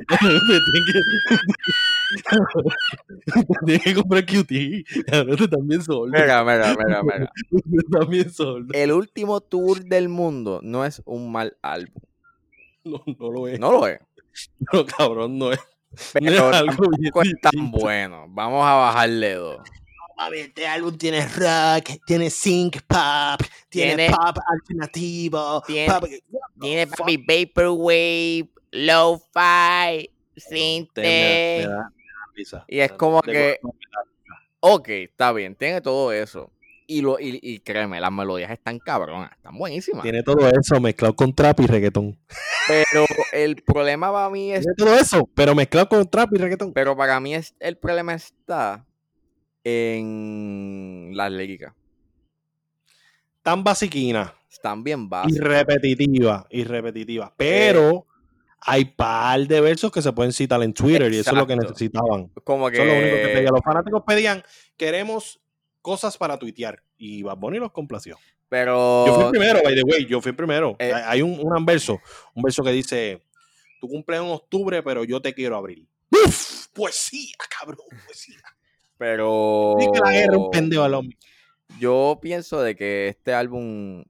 [laughs] tienen que- comprar QT. Ustedes también sordos. Mira, mira, mira, [laughs] mira. Ustedes también sordos. El último tour del mundo no es un mal álbum. No, no lo es. No lo es. [laughs] No, cabrón, no es. No Pero es algo tampoco es tan distinto. bueno. Vamos a bajarle dos. Mami, este álbum tiene rock, tiene sync pop, tiene, Tiene- pop alternativo, tiene- pop- Tiene papi Vaporwave, Lo-Fi, Synth. me da, me da risa. Y es como de- que- Ok, está bien, tiene todo eso. Y, lo, y, y créeme, las melodías están cabronas, están buenísimas. Tiene todo eso mezclado con trap y reggaetón. Pero el problema para mí es. Tiene todo eso, pero mezclado con trap y reggaetón. Pero para mí es, el problema está en las líricas. Tan basiquina Están bien y básicas. repetitiva, y repetitiva. Pero hay par de versos que se pueden citar en Twitter y eso es lo que necesitaban. Como que. Eso es lo único que pedían. Los fanáticos pedían, queremos cosas para tuitear. Y Bad Bunny los complació. Pero. Yo fui primero, by the way, yo fui primero. Eh. Hay un, un verso, un verso que dice, tu cumpleaños en octubre, pero yo te quiero abril. ¡Uf! Poesía, cabrón, poesía. Pero. Dice que la guerra es un pendejo al hombre. Yo pienso de que este álbum.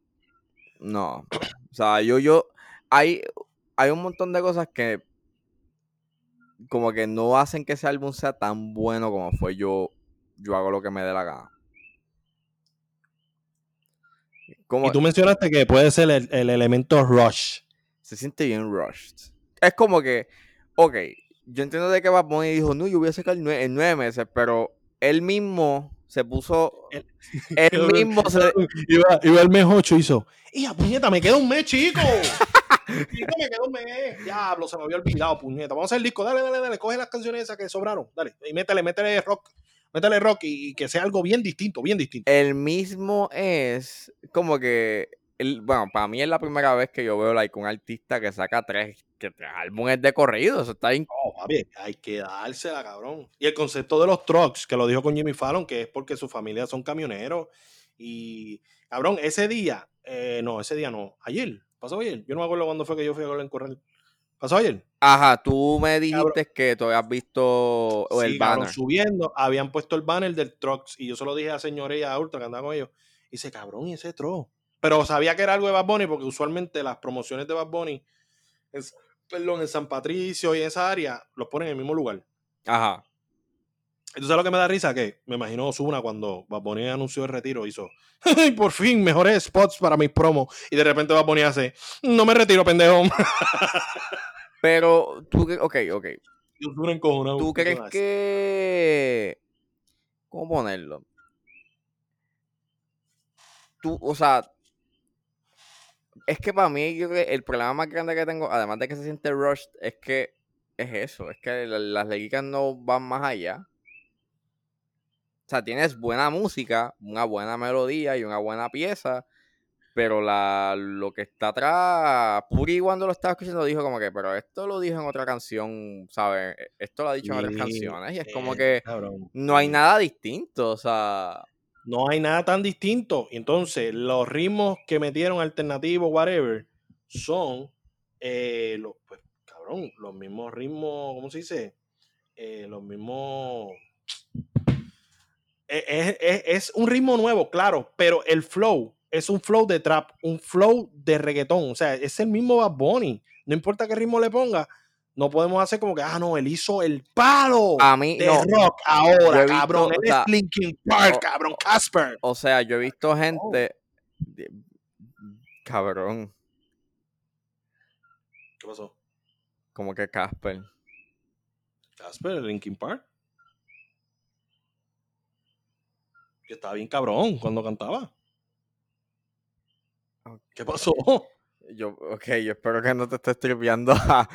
No. O sea, yo, yo. Hay, hay un montón de cosas que. Como que no hacen que ese álbum sea tan bueno como fue yo. Yo hago lo que me dé la gana. Como, Y tú mencionaste que puede ser el, el elemento rush. se siente bien rushed. Es como que, ok, yo entiendo de que Bad Bunny dijo, no, yo voy a sacar en nueve meses, pero él mismo se puso, Él- [laughs] él mismo se, Iba, iba el mes 8 y hizo, ¡Hija, puñeta, me queda un mes, chico! [laughs] Chico, me queda un mes. Diablo, se me había olvidado, puñeta. Vamos a hacer el disco. Dale, dale, dale. Coge las canciones esas que sobraron. Dale. Y métele, métele rock. Métele rock y, y que sea algo bien distinto, bien distinto. el mismo es como que, el- bueno, para mí es la primera vez que yo veo like, un artista que saca tres, que tres álbumes de corrido, eso está bien. Papi, hay que dársela, cabrón. Y el concepto de los trucks, que lo dijo con Jimmy Fallon, que es porque su familia son camioneros. Y, cabrón, ese día, eh, no, ese día no, ayer, pasó ayer. Yo no me acuerdo cuándo fue que yo fui a verlo en correr. ¿Pasó ayer? Ajá, tú me dijiste que tú habías visto el Sí, cabrón, banner. subiendo, habían puesto el banner del trucks y yo se lo dije a señores y a Ultra que andaba con ellos. Y dice, cabrón, ¿y ese truck? Pero sabía que era algo de Bad Bunny porque usualmente las promociones de Bad Bunny, en, perdón, en San Patricio y en esa área, los ponen en el mismo lugar. Ajá. Entonces lo que me da risa que me imagino Osuna cuando Bad Bunny anunció el retiro hizo "Ay, por fin mejores spots para mis promos y de repente Bad Bunny hace no me retiro pendejo [laughs] Pero tú, ok, ok. encojonado. ¿Tú crees que... ¿Cómo ponerlo? Tú, o sea... Es que para mí yo creo que el problema más grande que tengo, además de que se siente rushed, es que es eso, es que la- las líricas no van más allá. O sea, tienes buena música, una buena melodía y una buena pieza, pero la, lo que está atrás, Puri cuando lo estaba escuchando dijo como que, pero esto lo dijo en otra canción, ¿sabes? Esto lo ha dicho en otras canciones y es como eh, que no hay nada distinto, o sea, no hay nada tan distinto. Entonces, los ritmos que metieron alternativos, whatever, son eh, los, pues, cabrón, los mismos ritmos, ¿cómo se dice? Eh, los mismos. Es, es- es un ritmo nuevo, claro, pero el flow es un flow de trap, un flow de reggaetón. O sea, es el mismo Bad Bunny. No importa qué ritmo le ponga, no podemos hacer como que, ah, no, él hizo el palo a mí de no. rock ahora, visto, cabrón. o Él sea, es Linkin Park, o- cabrón, Casper. O sea, yo he visto gente. Cabrón. ¿Qué pasó? Como que Casper. Casper, Linkin Park. Que estaba bien cabrón cuando cantaba. ¿Qué pasó? Yo, ok, yo espero que no te estés tripeando a,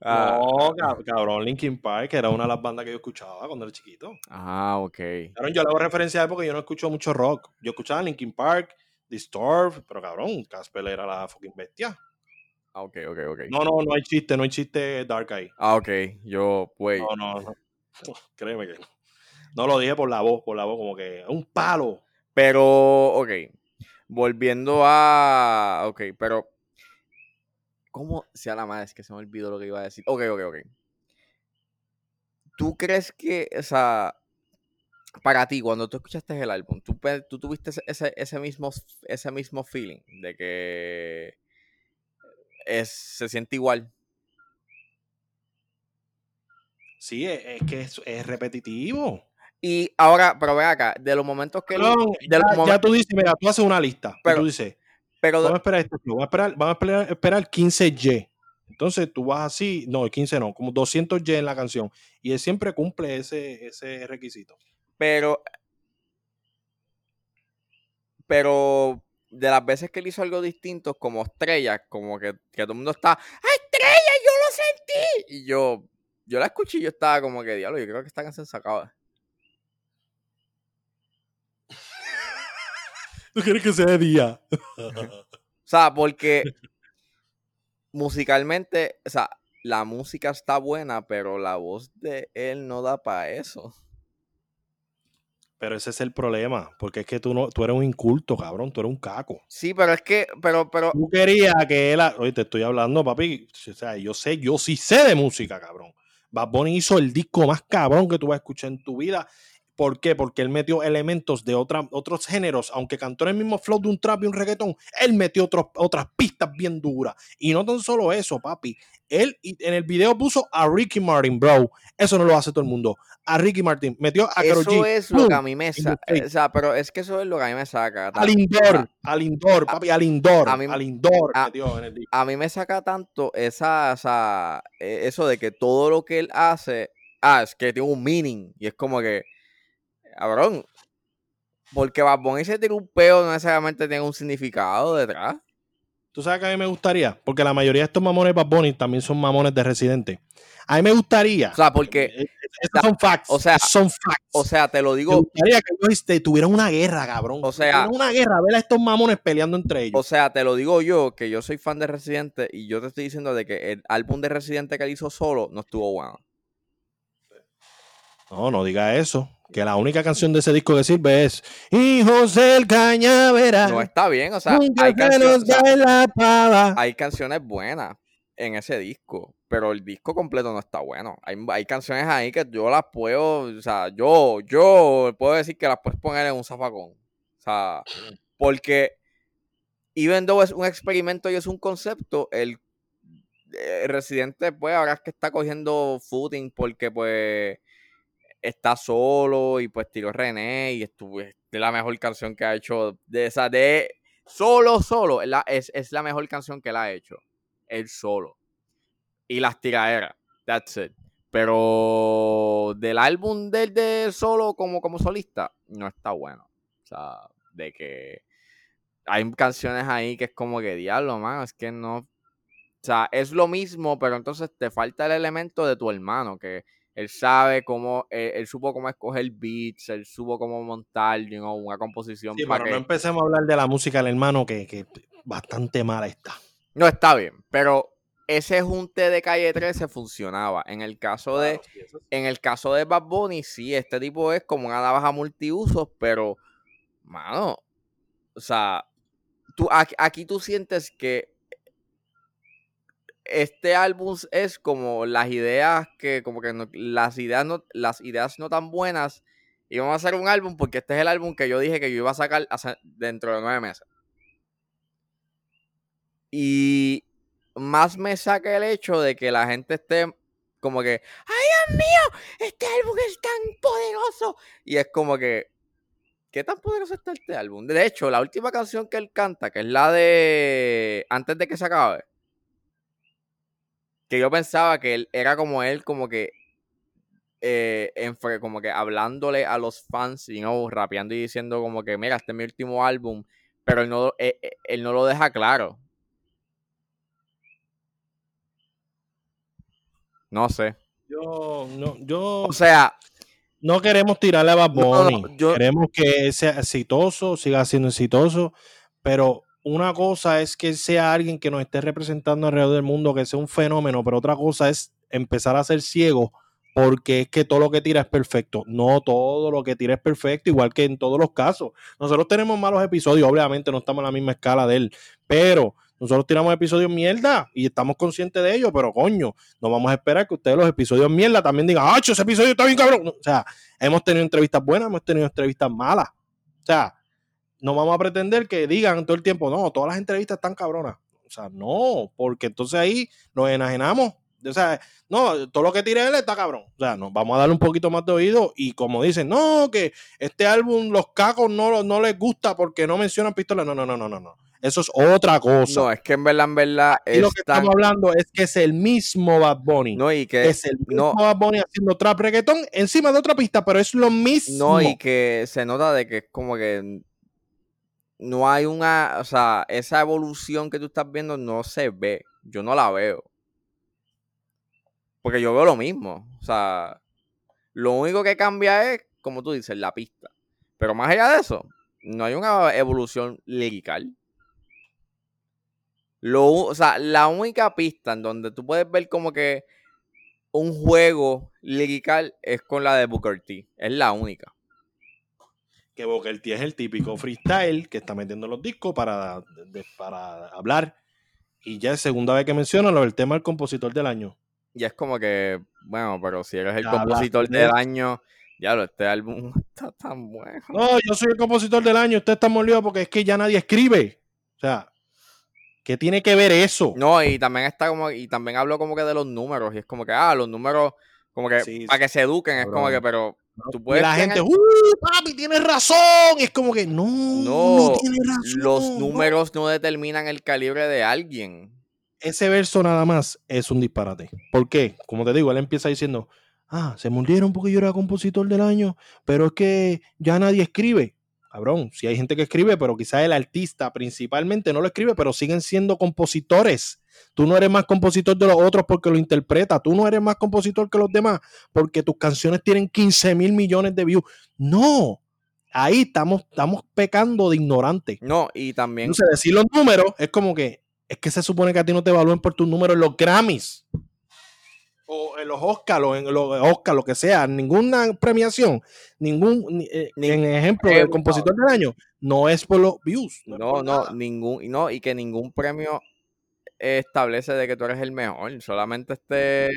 a- No, cab- cabrón, Linkin Park, que era una de las bandas que yo escuchaba cuando era chiquito. Ah, ok. Cabrón, yo le hago referencia a él porque yo no escucho mucho rock. Yo escuchaba Linkin Park, Disturbed, pero cabrón, Casper era la fucking bestia. Ah, ok, ok, ok. No, no, no hay chiste, no hay chiste dark ahí. Ah, ok. Yo, pues. No, no, no. [laughs] Créeme que no. No lo dije por la voz, por la voz, como que un palo. Pero, ok. Volviendo a. Ok, pero. ¿Cómo? Sea la madre, es que se me olvidó lo que iba a decir. Ok, ok, ok. ¿Tú crees que, o sea, para ti, cuando tú escuchaste el álbum, tú, tuviste ese, ese, ese mismo, ese mismo feeling de que es, se siente igual? Sí, es, es que es, es repetitivo. Y ahora, pero ve acá, de los momentos que... Cabrón, de los ya, momen- ya tú dices, mira, tú haces una lista. y Pero- tú dices, Pero, vamos a esperar flow, vamos a esperar, vamos a esperar, esperar 15Y. Entonces tú vas así, no, 15 no, como 200Y en la canción. Y él siempre cumple ese, ese requisito. Pero. Pero. De las veces que él hizo algo distinto, como estrella, como que, que todo el mundo está. ¡Ah, estrella! ¡Yo lo sentí! Y yo. Yo la escuché y yo estaba como que, diablo, yo creo que esta canción se acaba. ¿Tú quieres que sea de día? O sea, porque. musicalmente, o sea, la música está buena, pero la voz de él no da para eso. Pero ese es el problema, porque es que tú no, tú eres un inculto, cabrón, tú eres un caco. Sí, pero es que, pero, pero, Tú querías que él, oye, te estoy hablando, papi, o sea, yo sé, yo sí sé de música, cabrón. Bad Bunny hizo el disco más cabrón que tú vas a escuchar en tu vida. ¿Por qué? Porque él metió elementos de otra, otros géneros, aunque cantó en el mismo flow de un trap y un reggaetón, él metió otros- otras pistas bien duras. Y no tan solo eso, papi. Él en el video puso a Ricky Martin, bro. Eso no lo hace todo el mundo. A Ricky Martin. Metió a Karol eso G. es lo que a mí me saca. O sea, pero es que eso es lo que a mí me saca. Al Indor, al Indor, papi, al a mí- al Indor a- metió en el disco. a mí me saca tanto esa, esa, e- eso de que todo lo que él hace, ah, es que tiene un meaning. Y es como que, cabrón, porque Bad Bunny se tira un peo no necesariamente tiene un significado detrás. ¿Tú sabes que a mí me gustaría? Porque la mayoría de estos mamones Bad Bunny también son mamones de Residente. A mí me gustaría. O sea, porque, eh, Estos son facts. o sea, son facts. o sea, te lo me digo, gustaría que ellos este, tuvieran una guerra, cabrón. O sea- Tuvieran una guerra, ver a estos mamones peleando entre ellos. o sea, te lo digo yo, que yo soy fan de Residente y yo te estoy diciendo de que el álbum de Residente que él hizo solo no estuvo bueno. no, no diga eso. Que la única canción de ese disco que sirve es Hijos del Cañaveral. No está bien, o sea, hay canciones, o sea, hay canciones buenas en ese disco, pero el disco completo no está bueno. Hay, hay canciones ahí que yo las puedo, o sea, yo, yo puedo decir que las puedes poner en un zafacón. O sea, porque even though es un experimento y es un concepto, el, eh, Residente, pues, ahora es que está cogiendo footing porque, pues, está solo y pues tiró René y estuvo, es la mejor canción que ha hecho de esa, de solo, solo, es la, es, es la mejor canción que él ha hecho. Él solo. Y las tiraderas. That's it. Pero del álbum del de solo como, como solista, no está bueno. O sea, de que hay canciones ahí que es como que diablo, man, es que no. O sea, es lo mismo, pero entonces te falta el elemento de tu hermano, que él sabe cómo, él, él supo cómo escoger beats, él supo cómo montar, you know, una composición Sí, para pero que... no empecemos a hablar de la música del hermano, que, que bastante mala está. No, está bien, pero ese junte de calle 13 funcionaba. En el caso de, Claro, sí, eso sí. en el caso de Bad Bunny, sí, este tipo es como una navaja multiusos, pero, mano, o sea, tú, aquí, aquí tú sientes que este álbum es como las ideas que, como que las ideas no, las ideas no tan buenas, y vamos a hacer un álbum porque este es el álbum que yo dije que yo iba a sacar dentro de nueve meses. Y más me saca el hecho de que la gente esté como que, ¡ay, Dios mío! Este álbum es tan poderoso. Y es como que, ¿qué tan poderoso está este álbum? De hecho, la última canción que él canta, que es la de Antes de que se acabe, que yo pensaba que él era como él, como que eh, como que hablándole a los fans, y no rapeando y diciendo como que, mira, este es mi último álbum, pero él no, eh, eh, él no lo deja claro. No sé. Yo, no, yo. O sea. No queremos tirarle a Bad Bunny. Queremos que sea exitoso, siga siendo exitoso, pero una cosa es que sea alguien que nos esté representando alrededor del mundo, que sea un fenómeno, pero otra cosa es empezar a ser ciego porque es que todo lo que tira es perfecto. No todo lo que tira es perfecto, igual que en todos los casos. Nosotros tenemos malos episodios, obviamente no estamos en la misma escala de él, pero nosotros tiramos episodios mierda y estamos conscientes de ello, pero coño, no vamos a esperar que ustedes los episodios mierda también digan, ¡ah, ese episodio está bien cabrón! O sea, hemos tenido entrevistas buenas, hemos tenido entrevistas malas. O sea, no vamos a pretender que digan todo el tiempo, no, todas las entrevistas están cabronas. O sea, no, porque entonces ahí nos enajenamos o sea, no, todo lo que tire él está cabrón. O sea, nos vamos a darle un poquito más de oído. Y como dicen, no, que este álbum, los cacos no, no les gusta porque no mencionan pistolas. No, no, no, no, no, no. Eso es otra cosa. No, es que en verdad, en verdad. Y lo que estamos hablando es que es el mismo Bad Bunny. No, y que. Es el mismo Bad Bunny haciendo trap reggaetón encima de otra pista, pero es lo mismo. No, y que se nota de que es como que. No hay una. O sea, esa evolución que tú estás viendo no se ve. Yo no la veo. Porque yo veo lo mismo. O sea, lo único que cambia es, como tú dices, la pista. Pero más allá de eso, no hay una evolución lirical. Lo, o sea, la única pista en donde tú puedes ver como que un juego lirical es con la de Booker T. Es la única. Que Booker T es el típico freestyle que está metiendo los discos para, para hablar. Y ya es segunda vez que menciona lo del tema del compositor del año. Y es como que, bueno, pero si eres el compositor del año, ya lo, este álbum [laughs] está tan bueno. No, yo soy el compositor del año, usted está molido porque es que ya nadie escribe. O sea, ¿qué tiene que ver eso? No, y también está como, y también hablo como que de los números, y es como que, ah, los números, como que, para que se eduquen, es como que, pero tú puedes... Y la gente, ¡uh, papi, tienes razón! es como que, no, no, no razón. Los números no determinan el calibre de alguien ese verso nada más es un disparate. ¿Por qué? Como te digo, él empieza diciendo, ah, se murieron porque yo era compositor del año, pero es que ya nadie escribe. Cabrón, si hay gente que escribe, pero quizás el artista principalmente no lo escribe, pero siguen siendo compositores. Tú no eres más compositor de los otros porque lo interpreta. Tú no eres más compositor que los demás porque tus canciones tienen 15 mil millones de views. No, ahí estamos, estamos pecando de ignorante. No, y también. Entonces, decir los números es como que es que se supone que a ti no te evalúen por tus números en los Grammys o en los Oscars o en los Oscar, lo que sea, ninguna premiación, ningún eh, en ejemplo del compositor del año, no es por los views. No, no, ningún, no, y que ningún premio establece de que tú eres el mejor, solamente este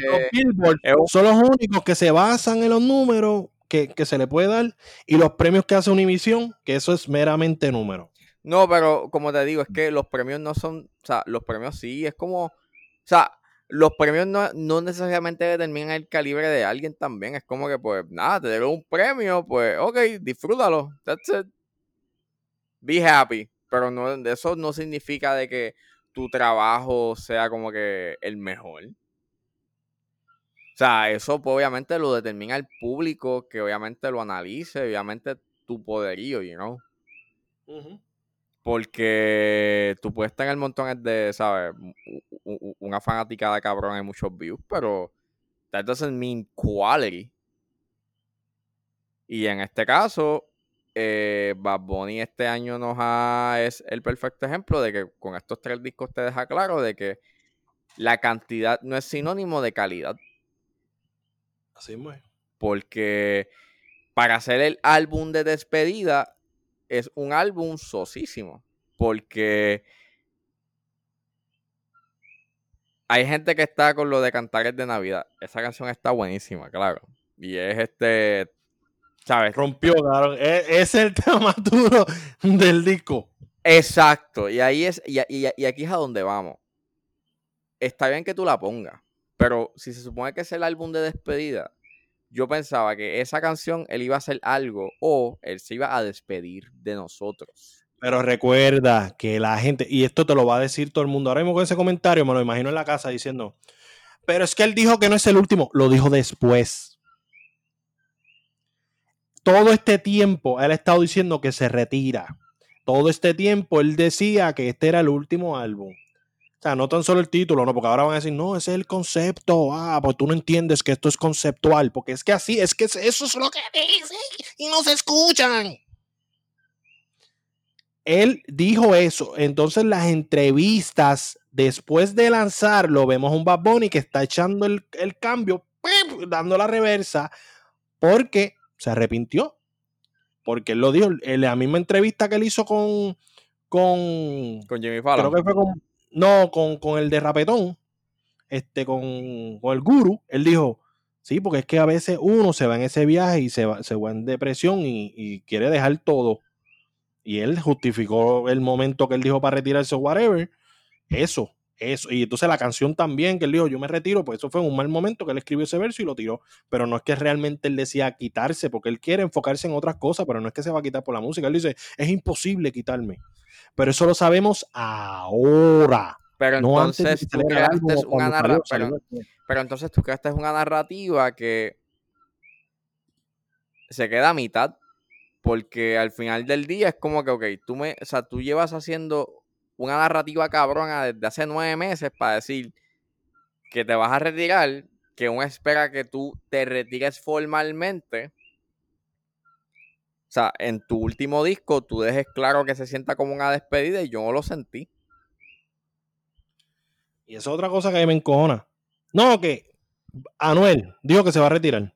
son los únicos que se basan en los números que, que, se le puede dar y los premios que hace Univision, que eso es meramente número. No, pero como te digo, es que los premios no son, o sea, los premios sí, es como, o sea, los premios no, necesariamente determinan el calibre de alguien también, es como que pues nada, te dieron un premio, pues ok, disfrútalo, that's it. Be happy, pero no, eso no significa de que tu trabajo sea como que el mejor. O sea, eso pues, obviamente lo determina el público, que obviamente lo analice, obviamente tu poderío, you know. Porque tú puedes tener montones de, ¿sabes? Una fanática de cabrón hay muchos views, pero that doesn't mean quality. Y en este caso, eh, Bad Bunny este año nos ha, es el perfecto ejemplo de que con estos tres discos te deja claro de que la cantidad no es sinónimo de calidad. Así es. Porque para hacer el álbum de despedida, es un álbum sosísimo. Porque hay gente que está con lo de Cantares de Navidad. Esa canción está buenísima, claro. Y es este. ¿Sabes? Rompió, claro. E, es, el [laughs] tema más duro del disco. Exacto. Y ahí es. Y, y aquí es a donde vamos. Está bien que tú la pongas. Pero si se supone que es el álbum de despedida, yo pensaba que esa canción él iba a hacer algo o él se iba a despedir de nosotros. Pero recuerda que la gente, y esto te lo va a decir todo el mundo, ahora mismo con ese comentario me lo imagino en la casa diciendo, Pero es que él dijo que no es el último, lo dijo después. Todo este tiempo él ha estado diciendo que se retira. Todo este tiempo él decía que este era el último álbum. O sea, no tan solo el título, no, porque ahora van a decir, no, ese es el concepto. Ah, pues tú no entiendes que esto es conceptual, porque es que así, es que eso es lo que dice y no se escuchan. Él dijo eso. Entonces, las entrevistas después de lanzarlo, vemos un Bad Bunny que está echando el, cambio, dando la reversa, porque se arrepintió. Porque él lo dijo en la misma entrevista que él hizo con. Con, con Jimmy Fallon. Creo que fue con. No, con, el de Rapetón. Este, con, el guru. Él dijo. Sí, porque es que a veces uno se va en ese viaje y se va, se va en depresión y, y quiere dejar todo y él justificó el momento que él dijo para retirarse o whatever. Eso, eso. Y entonces la canción también, que él dijo, yo me retiro, pues eso fue un mal momento que él escribió ese verso y lo tiró. Pero no es que realmente él decía quitarse, porque él quiere enfocarse en otras cosas, pero no es que se va a quitar por la música. Él dice, es imposible quitarme. Pero eso lo sabemos ahora. Pero entonces tú creaste una narrativa. Pero, entonces tú creaste una narrativa que se queda a mitad porque al final del día es como que, ok, tú, me, o sea, tú llevas haciendo una narrativa cabrona desde hace nueve meses para decir que te vas a retirar, que uno espera que tú te retires formalmente. O sea, en tu último disco tú dejes claro que se sienta como una despedida y yo no lo sentí. Y esa es otra cosa que me encojona. No, que Anuel dijo que se va a retirar.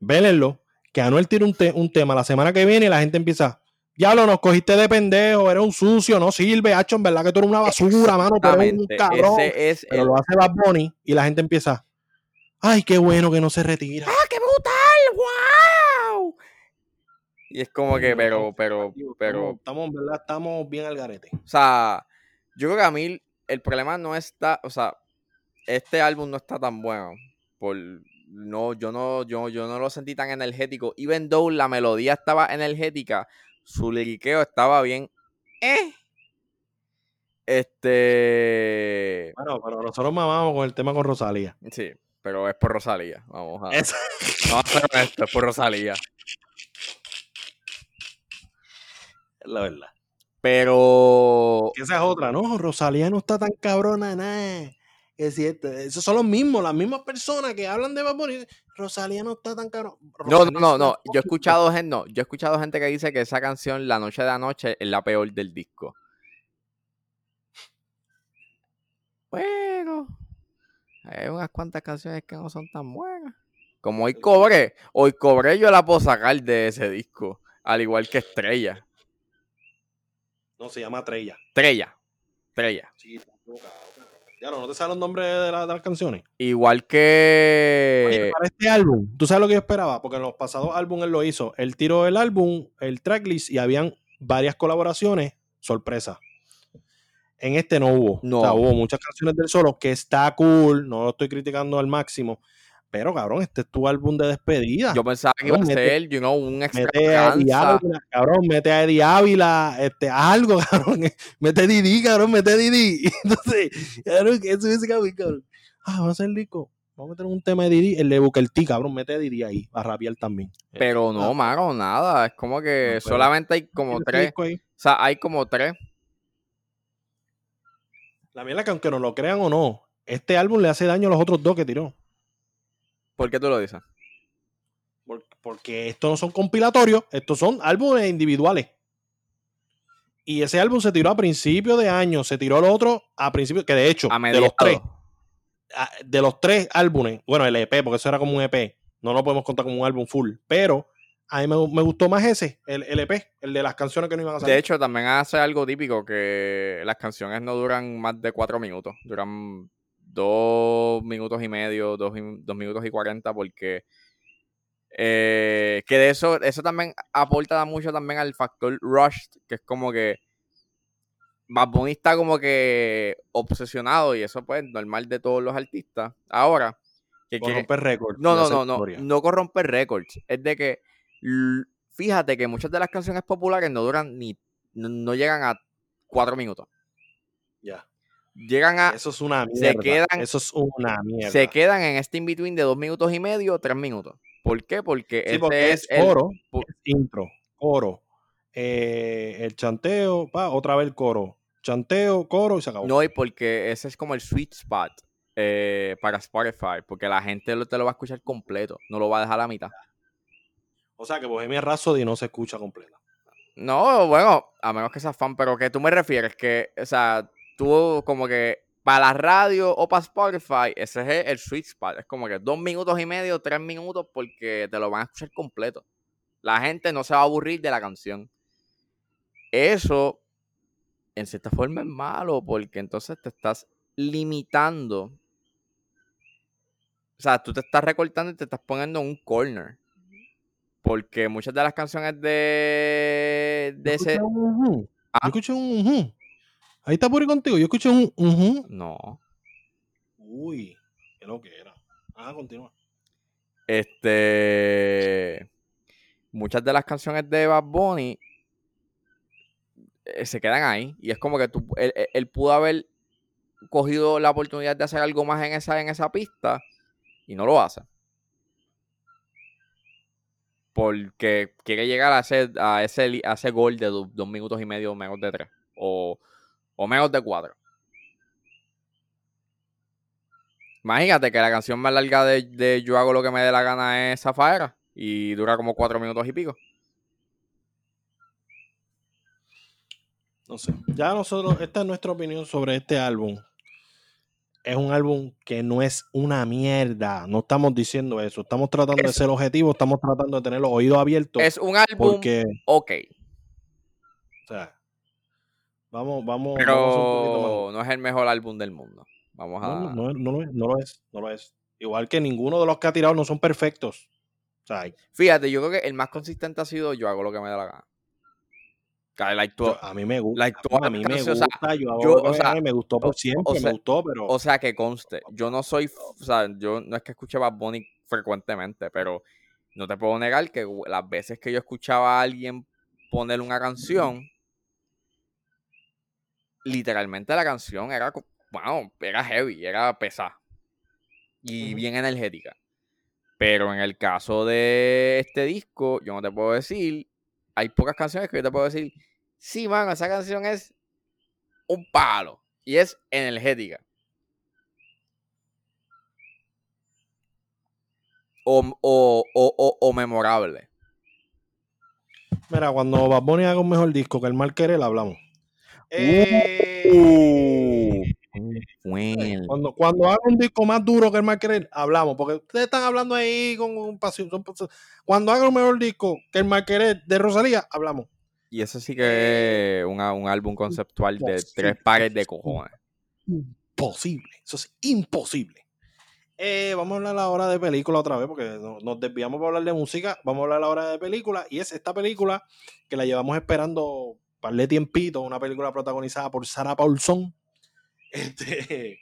Vélenlo que Anuel tire un, un, tema la semana que viene y la gente empieza, ya lo nos cogiste de pendejo, eres un sucio, no sirve, hacho, en verdad que tú eres una basura, mano, tú eres un cabrón. es pero lo hace Bad Bunny y la gente empieza, ay, qué bueno que no se retira. ¡Ah, qué brutal! ¡Wow! Y es como que, pero, pero, pero. Estamos, en verdad, estamos bien al garete. O sea, yo creo que a mí el problema no está, o sea, este álbum no está tan bueno por no, yo no, yo, yo no lo sentí tan energético. Even though la melodía estaba energética, su liriqueo estaba bien. Eh. Este. Bueno, pero nosotros mamamos con el tema con Rosalía. Sí, pero es por Rosalía. Vamos a. [laughs] Vamos a hacer esto, es por Rosalía. Es la verdad. Pero. esa es otra, ¿no? Rosalía no está tan cabrona, nada. Es cierto, esos son los mismos, las mismas personas que hablan de Bad Rosalía no está tan caro. no, no, no, Yo he escuchado gente, no, yo he escuchado gente que dice que esa canción, La Noche de Anoche, es la peor del disco. Bueno, hay unas cuantas canciones que no son tan buenas. Como hoy cobré, hoy cobré yo la puedo sacar de ese disco, al igual que Estrella. No, se llama Estrella. Estrella. Estrella. Sí, ¿no te saben los nombres de, las canciones? Igual que. Oye, para este álbum, ¿tú sabes lo que yo esperaba? Porque en los pasados álbumes él lo hizo. Él tiró el álbum, el tracklist y habían varias colaboraciones, sorpresa. En este no hubo. No. O sea, hubo muchas canciones del solo que está cool, no lo estoy criticando al máximo, pero, cabrón, este es tu álbum de despedida. Yo pensaba que iba a ser, you know, un extra mete a Ávila, cabrón, mete a Eddie Ávila, este, algo, [laughs] cabrón. Mete a Didi, cabrón, mete a Didi. [laughs] Entonces, cabrón, eso es cabrón. Ah, vamos a hacer rico. Vamos a meter un tema de Didi, el de Booker T, cabrón, mete a Didi ahí, a rapear también. Pero no, ah. mano, nada. Es como que solamente hay como tres. O sea, hay como tres. La mierda que aunque no lo crean o no, este álbum le hace daño a los otros dos que tiró. ¿Por qué tú lo dices? Porque estos no son compilatorios, estos son álbumes individuales. Y ese álbum se tiró a principio de año, se tiró el otro a principio, que de hecho, de los tres, de los tres álbumes, bueno, el EP, porque eso era como un EP, no lo podemos contar como un álbum full, pero a mí me, gustó más ese, el, el, EP, el de las canciones que no iban a salir. De hecho, también hace algo típico que las canciones no duran más de cuatro minutos, duran dos minutos y medio, dos, minutos y cuarenta, porque eh, que de eso, eso también aporta mucho también al factor rush, que es como que Bad Bunny está como que obsesionado y eso pues normal de todos los artistas. Ahora, que corromper récords. No, no, no, no, no corromper récords. Es de que fíjate que muchas de las canciones populares no duran ni, no, llegan a cuatro minutos. Ya. Llegan a. Eso es una se mierda. quedan- Eso es una mierda. Se quedan en este in-between de dos minutos y medio, tres minutos. ¿Por qué? Porque Sí, este porque es es el- coro, pu- intro, coro, eh, el chanteo, pa, otra vez el coro, chanteo, coro y se acabó. No, y porque ese es como el sweet spot eh, para Spotify. Porque la gente lo- te lo va a escuchar completo. No lo va a dejar a la mitad. O sea que Bohemia Rhapsody no se escucha completa. No, bueno, a menos que seas fan, pero que tú me refieres que, o sea, tú como que para la radio o para Spotify, ese es el sweet spot. Es como que dos minutos y medio, tres minutos, porque te lo van a escuchar completo. La gente no se va a aburrir de la canción. Eso, en cierta forma, es malo, porque entonces te estás limitando. O sea, tú te estás recortando y te estás poniendo en un corner. Porque muchas de las canciones de, de ese. un ujú. Ah. Yo escuché un ujú. Ahí está Puri contigo. Yo escuché un. No. Uy, qué lo que era. Ah, continúa. Este. Muchas de las canciones de Bad Bunny eh, se quedan ahí. Y es como que tú, él, él- él pudo haber cogido la oportunidad de hacer algo más en esa, en esa pista y no lo hace. Porque quiere llegar a ese, a ese, li- a ese gol de do- dos minutos y medio, menos de tres. O, o menos de cuatro. Imagínate que la canción más larga de, de Yo hago lo que me dé la gana es Zafaera. Y dura como cuatro minutos y pico. No sé. Ya nosotros, esta es nuestra opinión sobre este álbum. Es un álbum que no es una mierda. No estamos diciendo eso. Estamos tratando de ser objetivos. Estamos tratando de tener los oídos abiertos. Es un álbum porque, ok. o sea, vamos, vamos. vamos Pero no es el mejor álbum del mundo. Vamos a. No, no, no, no lo es, no lo es, no lo es. Igual que ninguno de los que ha tirado no son perfectos. O sea, hay- Fíjate, yo creo que el más consistente ha sido Yo hago lo que me da la gana. Like, yo- a mí me gusta. like, todas a mí me canciones, o sea, gusta. yo, o me sea, me gustó por siempre, o sea, me gustó, pero O sea, que conste, yo no soy, o sea, yo no es que escuche Bad Bunny frecuentemente, pero no te puedo negar que las veces que yo escuchaba a alguien poner una canción, literalmente la canción era, bueno, era heavy, era pesada y bien energética. Pero en el caso de este disco, yo no te puedo decir, hay pocas canciones que yo te puedo decir, sí, mano, esa canción es un palo y es energética. O, o, o, o, o memorable. mira, cuando Bad Bunny haga un mejor disco que el mal querer, hablamos. Uh. Eh, Bueno. Cuando, cuando haga un disco más duro que el querer, hablamos. Porque ustedes están hablando ahí con un pasión. Cuando haga un mejor disco que el querer de Rosalía, hablamos. Y eso sí que es una- un álbum conceptual de tres pares de cojones. Imposible. Eso es imposible. Eh, vamos a hablar ahora de película otra vez, porque no- nos desviamos para hablar de música. Vamos a hablar ahora de película. Y es esta película que la llevamos esperando par de tiempito. Una película protagonizada por Sarah Paulson. [laughs] Este,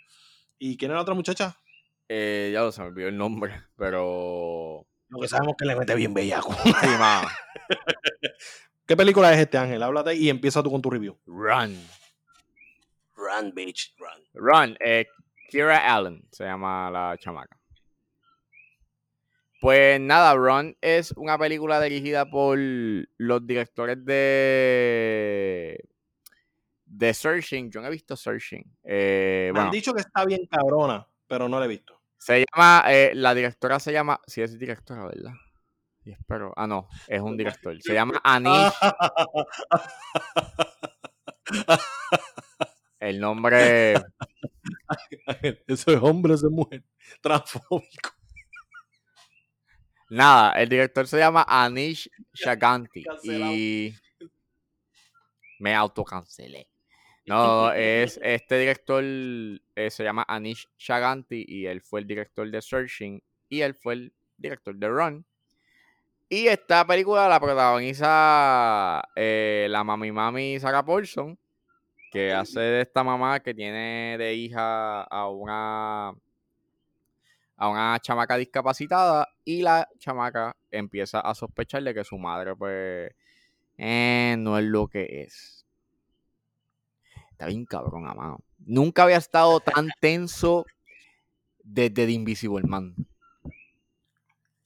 ¿Y quién era la otra muchacha? Eh, ya lo se me olvidó el nombre, pero. Lo que sabemos que le mete bien bellaco. Sí. [laughs] ¿Qué película es este, Ángel? Háblate y empieza tú con tu review. Run. Run, bitch, run. Run. Eh, Kira Allen se llama la chamaca. Pues nada, Run es una película dirigida por los directores de. de Searching. Yo no he visto Searching. Eh, Me bueno, han dicho que está bien cabrona, pero no la he visto. se llama. eh, la directora se llama. Sí, es directora, ¿verdad? Y espero. Ah, no, es un director. Se llama Anish. [laughs] El nombre. [laughs] Eso es hombre, eso es mujer. Transfóbico. Nada, el director se llama Anish [laughs] Shaganti. Cancelado. Y me autocancelé. [laughs] No, es este director eh, se llama Anish Shaganti y él fue el director de Searching y él fue el director de Run. Y esta película la protagoniza eh, la mami mami Sarah Paulson, que hace de esta mamá que tiene de hija a una a una chamaca discapacitada y la chamaca empieza a sospechar de que su madre pues eh, no es lo que es. está bien cabrón, amado. Nunca había estado tan tenso desde The Invisible Man.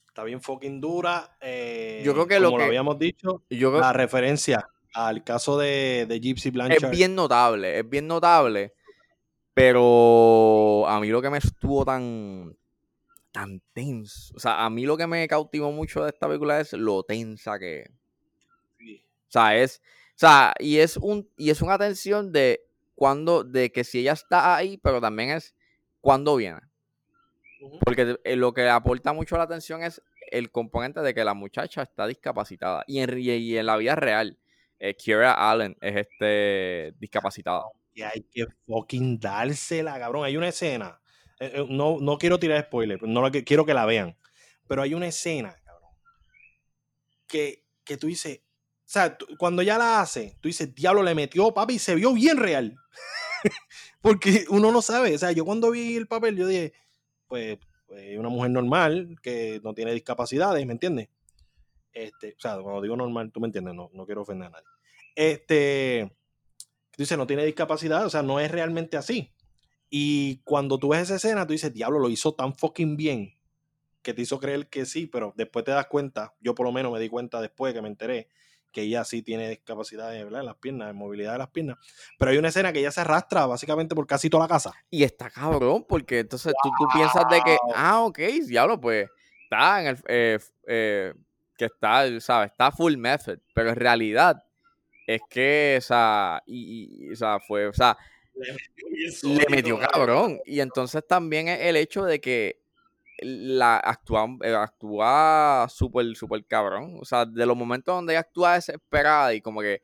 Está bien fucking dura. eh, Yo creo que como lo que- habíamos dicho, Yo creo la referencia al caso de, de Gypsy Blanchard. es bien notable, es bien notable. Pero a mí lo que me estuvo tan, tan tenso, o sea, a mí lo que me cautivó mucho de esta película es lo tensa que es. Sí. O sea, es, o sea, y es un, y es una tensión de cuando, de que si ella está ahí, pero también es cuando viene. Porque eh, lo que aporta mucho la atención es el componente de que la muchacha está discapacitada. Y en, y- en la vida real, eh, Kira Allen es este discapacitada. Y hay que fucking dársela, cabrón. Hay una escena. Eh, eh, no, no quiero tirar spoiler, no quiero que la vean. Pero hay una escena. Que, que tú dices. O sea, cuando ya la hace, tú dices, diablo, le metió, papi, y se vio bien real. [laughs] Porque uno no sabe. O sea, yo cuando vi el papel, yo dije, pues, pues, una mujer normal que no tiene discapacidades, ¿me entiendes? Este, o sea, cuando digo normal, tú me entiendes, no, no quiero ofender a nadie. Este, tú dices, no tiene discapacidad, o sea, no es realmente así. Y cuando tú ves esa escena, tú dices, diablo, lo hizo tan fucking bien que te hizo creer que sí, pero después te das cuenta, yo por lo menos me di cuenta después que me enteré que ella sí tiene discapacidad en las piernas, en movilidad de las piernas. Pero hay una escena que ella se arrastra básicamente por casi toda la casa. Y está cabrón, porque entonces tú, tú piensas de que, ah, ok, diablo, pues está en el. eh, eh, que está, ¿sabes? Está full method. Pero en realidad es que, o sea, y, y- o sea, fue, o sea, le metió cabrón. Y entonces también es el hecho de que la actúa, eh, actúa súper, súper cabrón. O sea, de los momentos donde ella actúa desesperada y como que,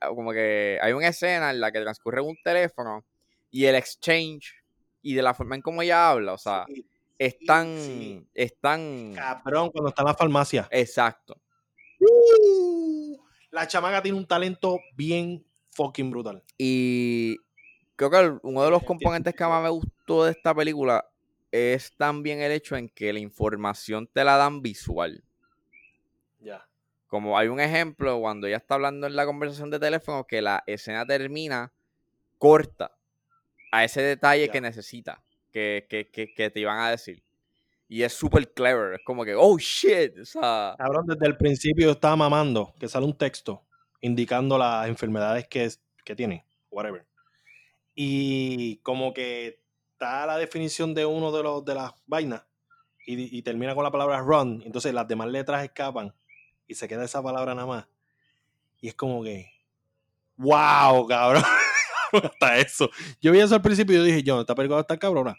como que hay una escena en la que transcurre un teléfono y el exchange y de la forma en cómo ella habla, o sea, Sí, es tan, sí. es tan, Cabrón, cuando está en la farmacia. exacto. Uh, la chamaca tiene un talento bien fucking brutal. Y creo que el- uno de los componentes que más me gustó de esta película es también el hecho en que la información te la dan visual. Ya. Como hay un ejemplo cuando ella está hablando en la conversación de teléfono que la escena termina corta a ese detalle que necesita, que, que, que, que te iban a decir. Y es súper clever, es como que, oh shit, o sea, Cabrón, desde el principio estaba mamando que sale un texto indicando las enfermedades que, es- que tiene, whatever. Y como que está la definición de uno de los de las vainas y, termina con la palabra run, entonces las demás letras escapan y se queda esa palabra nada más. Y es como que, wow, cabrón. [laughs] Hasta eso. Yo vi eso al principio y yo dije, yo, esta película va a estar cabrona.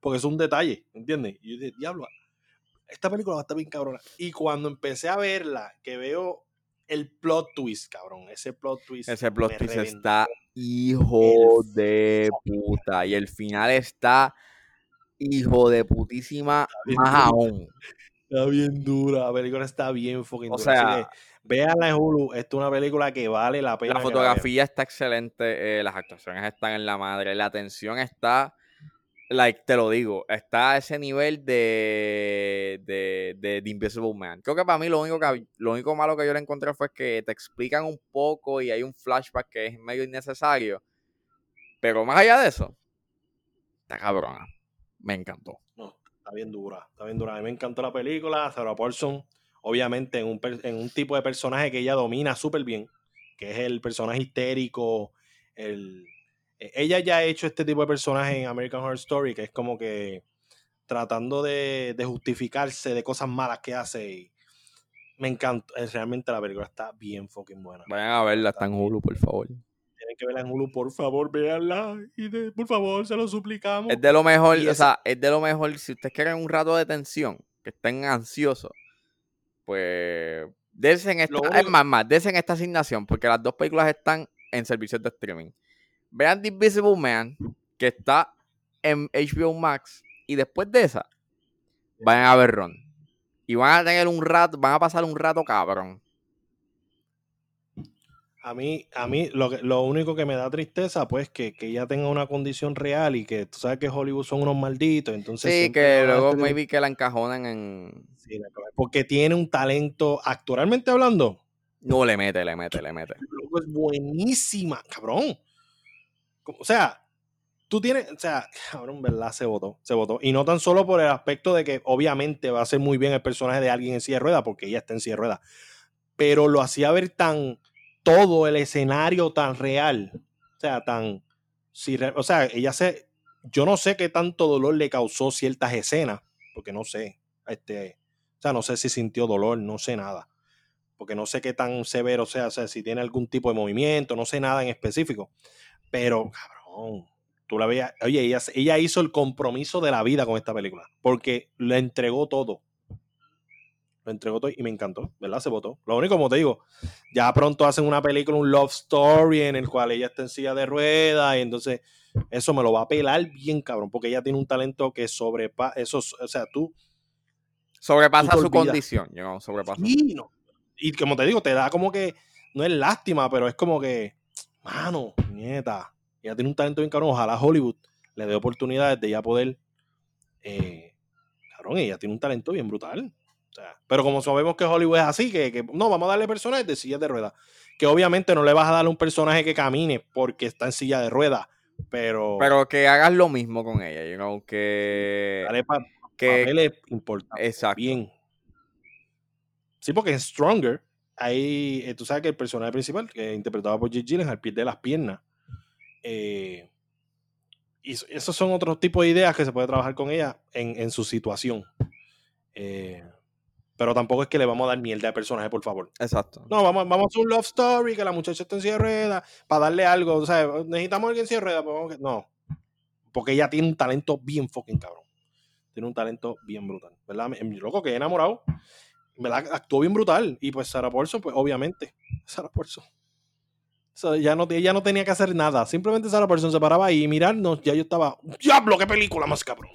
Porque es un detalle, ¿entiendes? Y yo dije, diablo, esta película va a estar bien cabrona. Y cuando empecé a verla, que veo el plot twist, cabrón, ese plot twist. ese plot twist reventó. está hijo el de puta. Y el final está hijo de putísima más aún. Está bien dura, la película está bien fucking O dura. Sea, véanla en Hulu, esta es una película que vale la pena. La fotografía está excelente, eh, las actuaciones están en la madre, la atención está, like, te lo digo, está a ese nivel de, de, de The Invisible Man. Creo que para mí lo único, que, lo único malo que yo le encontré fue que te explican un poco y hay un flashback que es medio innecesario. Pero más allá de eso, está cabrona. Me encantó. vean. Está bien dura, está bien dura. A mí me encantó la película, Sarah Paulson, obviamente en un, en un tipo de personaje que ella domina súper bien, que es el personaje histérico, el... eh, Ella ya ha hecho este tipo de personaje en American Horror Story, que es como que tratando de, de justificarse de cosas malas que hace. Y me encanta, eh, realmente la película está bien fucking buena. Vayan a verla, está en Hulu, por favor. Tienen que verla en Hulu, por favor, véanla. Y de- por favor, se lo suplicamos. Es de lo mejor, o sea, es de lo mejor. Si ustedes quieren un rato de tensión, que estén ansiosos, pues desen esta, es más, más, desen esta asignación, porque las dos películas están en servicios de streaming. Vean The Invisible Man, que está en HBO Max, y después de esa, vayan a ver Ron. Y van a tener un rato, van a pasar un rato cabrón. A mí, a mí lo, que- lo único que me da tristeza, pues, que, que ella tenga una condición real y que tú sabes que Hollywood son unos malditos, entonces... Sí, que luego tener- maybe que la encajonan en... Sí, porque tiene un talento, actualmente hablando, No, le mete, le mete, le mete. loco, es buenísima, cabrón. O sea, tú tienes, o sea, [laughs] cabrón, ¿verdad? Se votó, se votó. Y no tan solo por el aspecto de que obviamente va a ser muy bien el personaje de alguien en silla de rueda, porque ella está en silla de rueda, pero lo hacía ver tan, todo el escenario tan real, o sea, tan, si, o sea, ella se, yo no sé qué tanto dolor le causó ciertas escenas, porque no sé, este, o sea, no sé si sintió dolor, no sé nada, porque no sé qué tan severo sea, o sea, si tiene algún tipo de movimiento, no sé nada en específico, pero, cabrón, tú la veías, oye, ella, ella hizo el compromiso de la vida con esta película, porque le entregó todo. Lo entregó todo y me encantó, ¿verdad? Se votó. Lo único, como te digo, ya pronto hacen una película, un love story en el cual ella está en silla de ruedas y entonces eso me lo va a pelar bien, cabrón, porque ella tiene un talento que sobrepasa, eso, o sea, tú... Sobrepasa su condición, you sobrepasa. Sí, no. Y como te digo, te da como que, no es lástima, pero es como que, mano, nieta, ella tiene un talento bien cabrón. Ojalá Hollywood le dé oportunidades de ya poder. Eh, cabrón, ella tiene un talento bien brutal. pero como sabemos que Hollywood es así, que, no, vamos a darle personajes de sillas de ruedas. Que obviamente no le vas a darle un personaje que camine porque está en silla de ruedas. Pero. Pero que hagas lo mismo con ella, you know, que. Dale pa, que importa. Exacto. Bien. Sí, porque en Stronger, ahí eh, tú sabes que el personaje principal, que interpretado por Jake Gyllenhaal, pierde las piernas eh, y esos son otros tipos de ideas que se puede trabajar con ella en, su situación. Eh, pero tampoco es que le vamos a dar mierda de personaje, por favor. Exacto. No, vamos, vamos a hacer un love story, que la muchacha esté en silla de para darle algo. O sea, necesitamos a alguien en silla de ruedas. Pues no. Porque ella tiene un talento bien fucking cabrón. Tiene un talento bien brutal. ¿Verdad? Loco que he enamorado. ¿Verdad? Actuó bien brutal. Y pues Sarah Paulson, pues obviamente. Sarah Paulson ya no, ella no tenía que hacer nada. Simplemente esa persona se paraba ahí y mirarnos. Ya yo estaba, ¡Diablo, qué película más cabrón!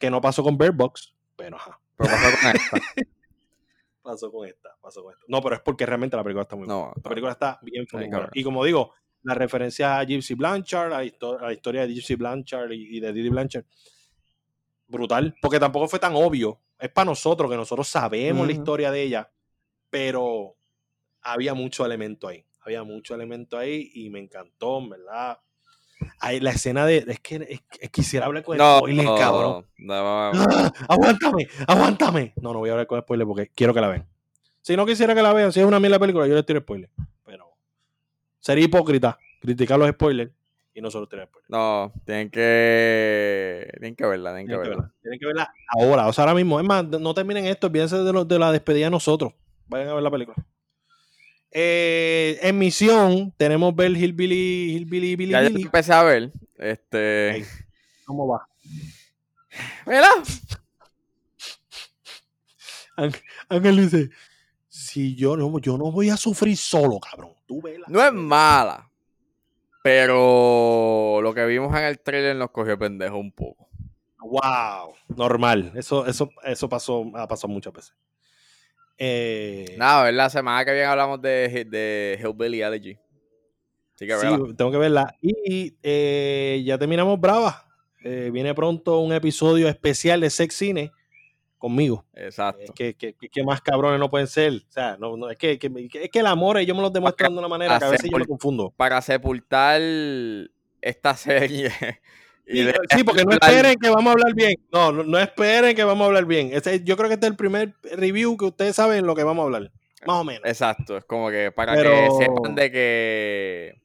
Que no pasó con Bird Box, pero ajá. Pero pasó con esta. [laughs] pasó con esta, pasó con esta. No, pero es porque realmente la película está muy buena. La película está bien. Y como digo, la referencia a Gypsy Blanchard, a, la historia de Gypsy Blanchard y, de Didi Blanchard, brutal. Porque tampoco fue tan obvio. Es para nosotros, que nosotros sabemos la historia de ella, pero había mucho elemento ahí había mucho elemento ahí y me encantó, ¿verdad? Hay la escena de. Es que quisiera hablar con no, spoiler, cabrón. ¡Ah! [gasps] aguántame, aguántame. No, no voy a hablar con spoiler porque quiero que la vean. Si no quisiera que la vean, si es una mierda película, yo le tiro spoiler. Pero sería hipócrita criticar los spoilers y no solo tirar spoilers. No, tienen que. Tienen que verla, tienen, que, verla. Tienen que verla ahora, o sea, ahora mismo. Es más, no terminen esto, piensen de, de la despedida de nosotros. Vayan a ver la película. Eh, en misión tenemos ver Hillbilly, Hillbilly, Billy, Ya yo empecé a ver. Este. ¿Cómo va? ¿Verdad? Ángel dice: Si yo no, yo no voy a sufrir solo, cabrón. Tú vela. No es mala. Pero lo que vimos en el trailer nos cogió pendejo un poco. Wow, normal. Eso, eso, eso pasó, ha pasado muchas veces. Eh, Nada, la semana que viene hablamos de, de Hillbilly Elegy. sí, tengo que verla. Y eh, ya terminamos Brava. Eh, viene pronto un episodio especial de Sex Cine conmigo. Exacto. que, más cabrones no pueden ser. O sea, no, es, que, es que el amor ellos me lo demuestran de una manera que a veces yo me confundo. Para sepultar esta serie sí, porque no esperen que vamos a hablar bien. No, no, esperen que vamos a hablar bien. yo creo que este es el primer review que ustedes saben lo que vamos a hablar. Más o menos. Exacto. Es como que para que sepan de que.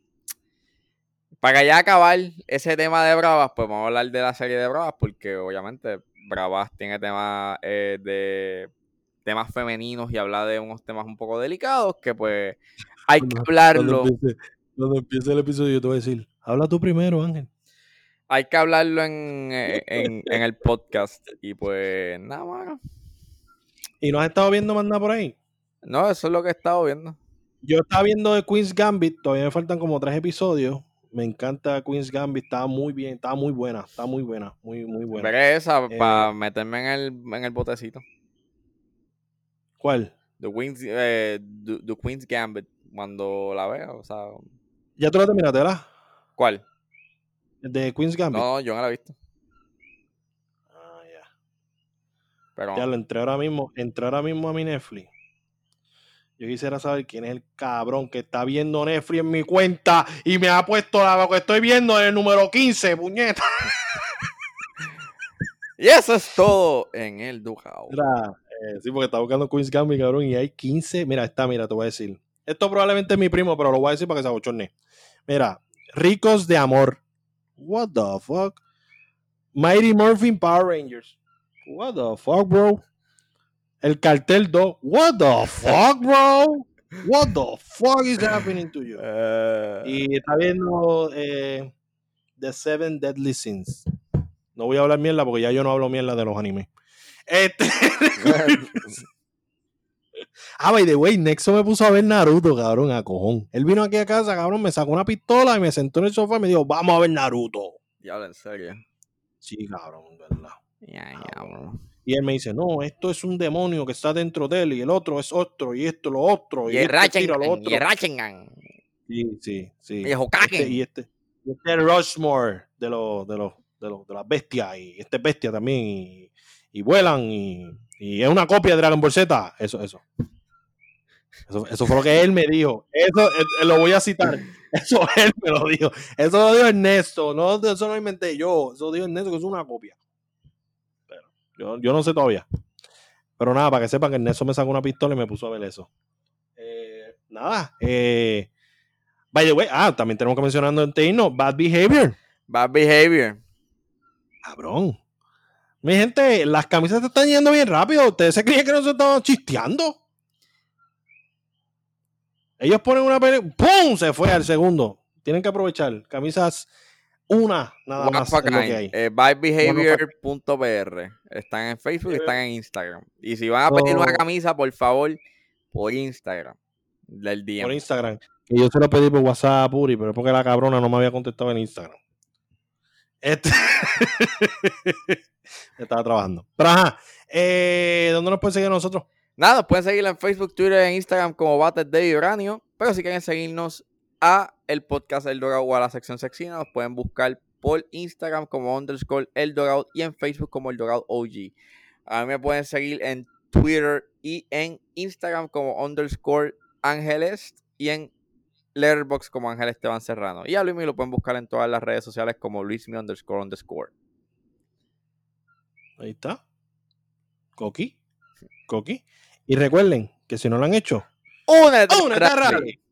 Para ya acabar ese tema de Bravas, pues vamos a hablar de la serie de Bravas, porque obviamente Bravas tiene temas eh, de temas femeninos y habla de unos temas un poco delicados que pues hay que hablarlo. Cuando empiece, el episodio yo te voy a decir, habla tú primero, Ángel hay que hablarlo en, eh, en, en, el [laughs] podcast. Y pues nada, más. ¿Y no has estado viendo más nada por ahí? No, eso es lo que he estado viendo. Yo estaba viendo de Queen's Gambit, todavía me faltan como tres episodios. Me encanta Queen's Gambit, estaba muy bien, estaba muy buena, está muy buena, muy, muy buena. Veré esa eh, para meterme en el, en el botecito. ¿Cuál? The Queen's, eh, the, Queen's Gambit, cuando la vea, o sea... ¿Ya tú la terminaste, verdad? ¿Cuál? de Queen's Gambit. No, yo no la he visto. Ah, ya. Pero... Ya lo entré ahora mismo, entré ahora mismo a mi Netflix. Yo quisiera saber quién es el cabrón que está viendo Netflix en mi cuenta y me ha puesto la que estoy viendo en el número 15, puñeta. [laughs] Y eso es todo en el. Mira, eh, sí, porque está buscando Queen's Gambit, cabrón, y hay 15. Mira, está, mira, te voy a decir. Esto probablemente es mi primo, pero lo voy a decir para que se abochorne. Mira, Ricos de Amor. What the fuck? Mighty Morphin Power Rangers. What the fuck, bro? El Cartel 2. What the fuck, bro? What the fuck is happening to you? Eh, Y está viendo eh, The Seven Deadly Sins. No voy a hablar mierda porque ya yo no hablo mierda de los animes. Este. [laughs] ah, by the way, Nexo me puso a ver Naruto, cabrón, a cojón. Él vino aquí a casa, cabrón, me sacó una pistola y me sentó en el sofá y me dijo, vamos a ver Naruto. Diablo, en serio. Sí, cabrón, verdad. Ya, ya, bro. Y él me dice, no, esto es un demonio que está dentro de él y el otro es otro y esto lo otro y, Y el este tira lo otro. y el. Sí, sí, sí. Y el. Este- y este, y este es Rushmore de los de los de los de las bestias y este es bestia también y, y vuelan y, y es una copia de Dragon Ball Z. Eso, eso. Eso, eso fue lo que él me dijo. Eso eh, lo voy a citar. [laughs] Eso él me lo dijo. Eso lo dijo Ernesto. No, eso no lo inventé yo. Eso lo dijo Ernesto que es una copia. Yo, yo no sé todavía. Pero nada, para que sepan que Ernesto me sacó una pistola y me puso a ver eso. Eh, nada. Eh, by the way, ah, también tenemos que mencionar antes de irnos, Bad Behavior. Bad behavior. Cabrón. Mi gente, las camisas te están yendo bien rápido. ¿Ustedes se creían que nos estaban chisteando? Ellos ponen una película, ¡pum! Se fue al segundo. Tienen que aprovechar. Camisas, una nada One más es lo que hay. Eh, bybehavior.pr. Están en Facebook y están en Instagram. Y si van a pedir una Oh. camisa, por favor, por Instagram. Del día. Por Instagram. Que yo se lo pedí por WhatsApp a Puri, pero es porque la cabrona no me había contestado en Instagram. Este... [laughs] Estaba trabajando. Pero ajá, eh, ¿dónde nos pueden seguir a nosotros? Nada, pueden seguirla en Facebook, Twitter e Instagram como Bates de Uranio. Pero si quieren seguirnos a el podcast El Dorado o a la sección Sexina, nos pueden buscar por Instagram como underscore El Dorado y en Facebook como El Dorado OG. A mí me pueden seguir en Twitter y en Instagram como underscore Ángeles y en Letterboxd como Ángel Esteban Serrano. Y a Luismi lo pueden buscar en todas las redes sociales como Luismi underscore underscore. Ahí está. Coqui. Coqui. Y recuerden que si no lo han hecho, ¡Únete! ¡Únete a Rally! Rally!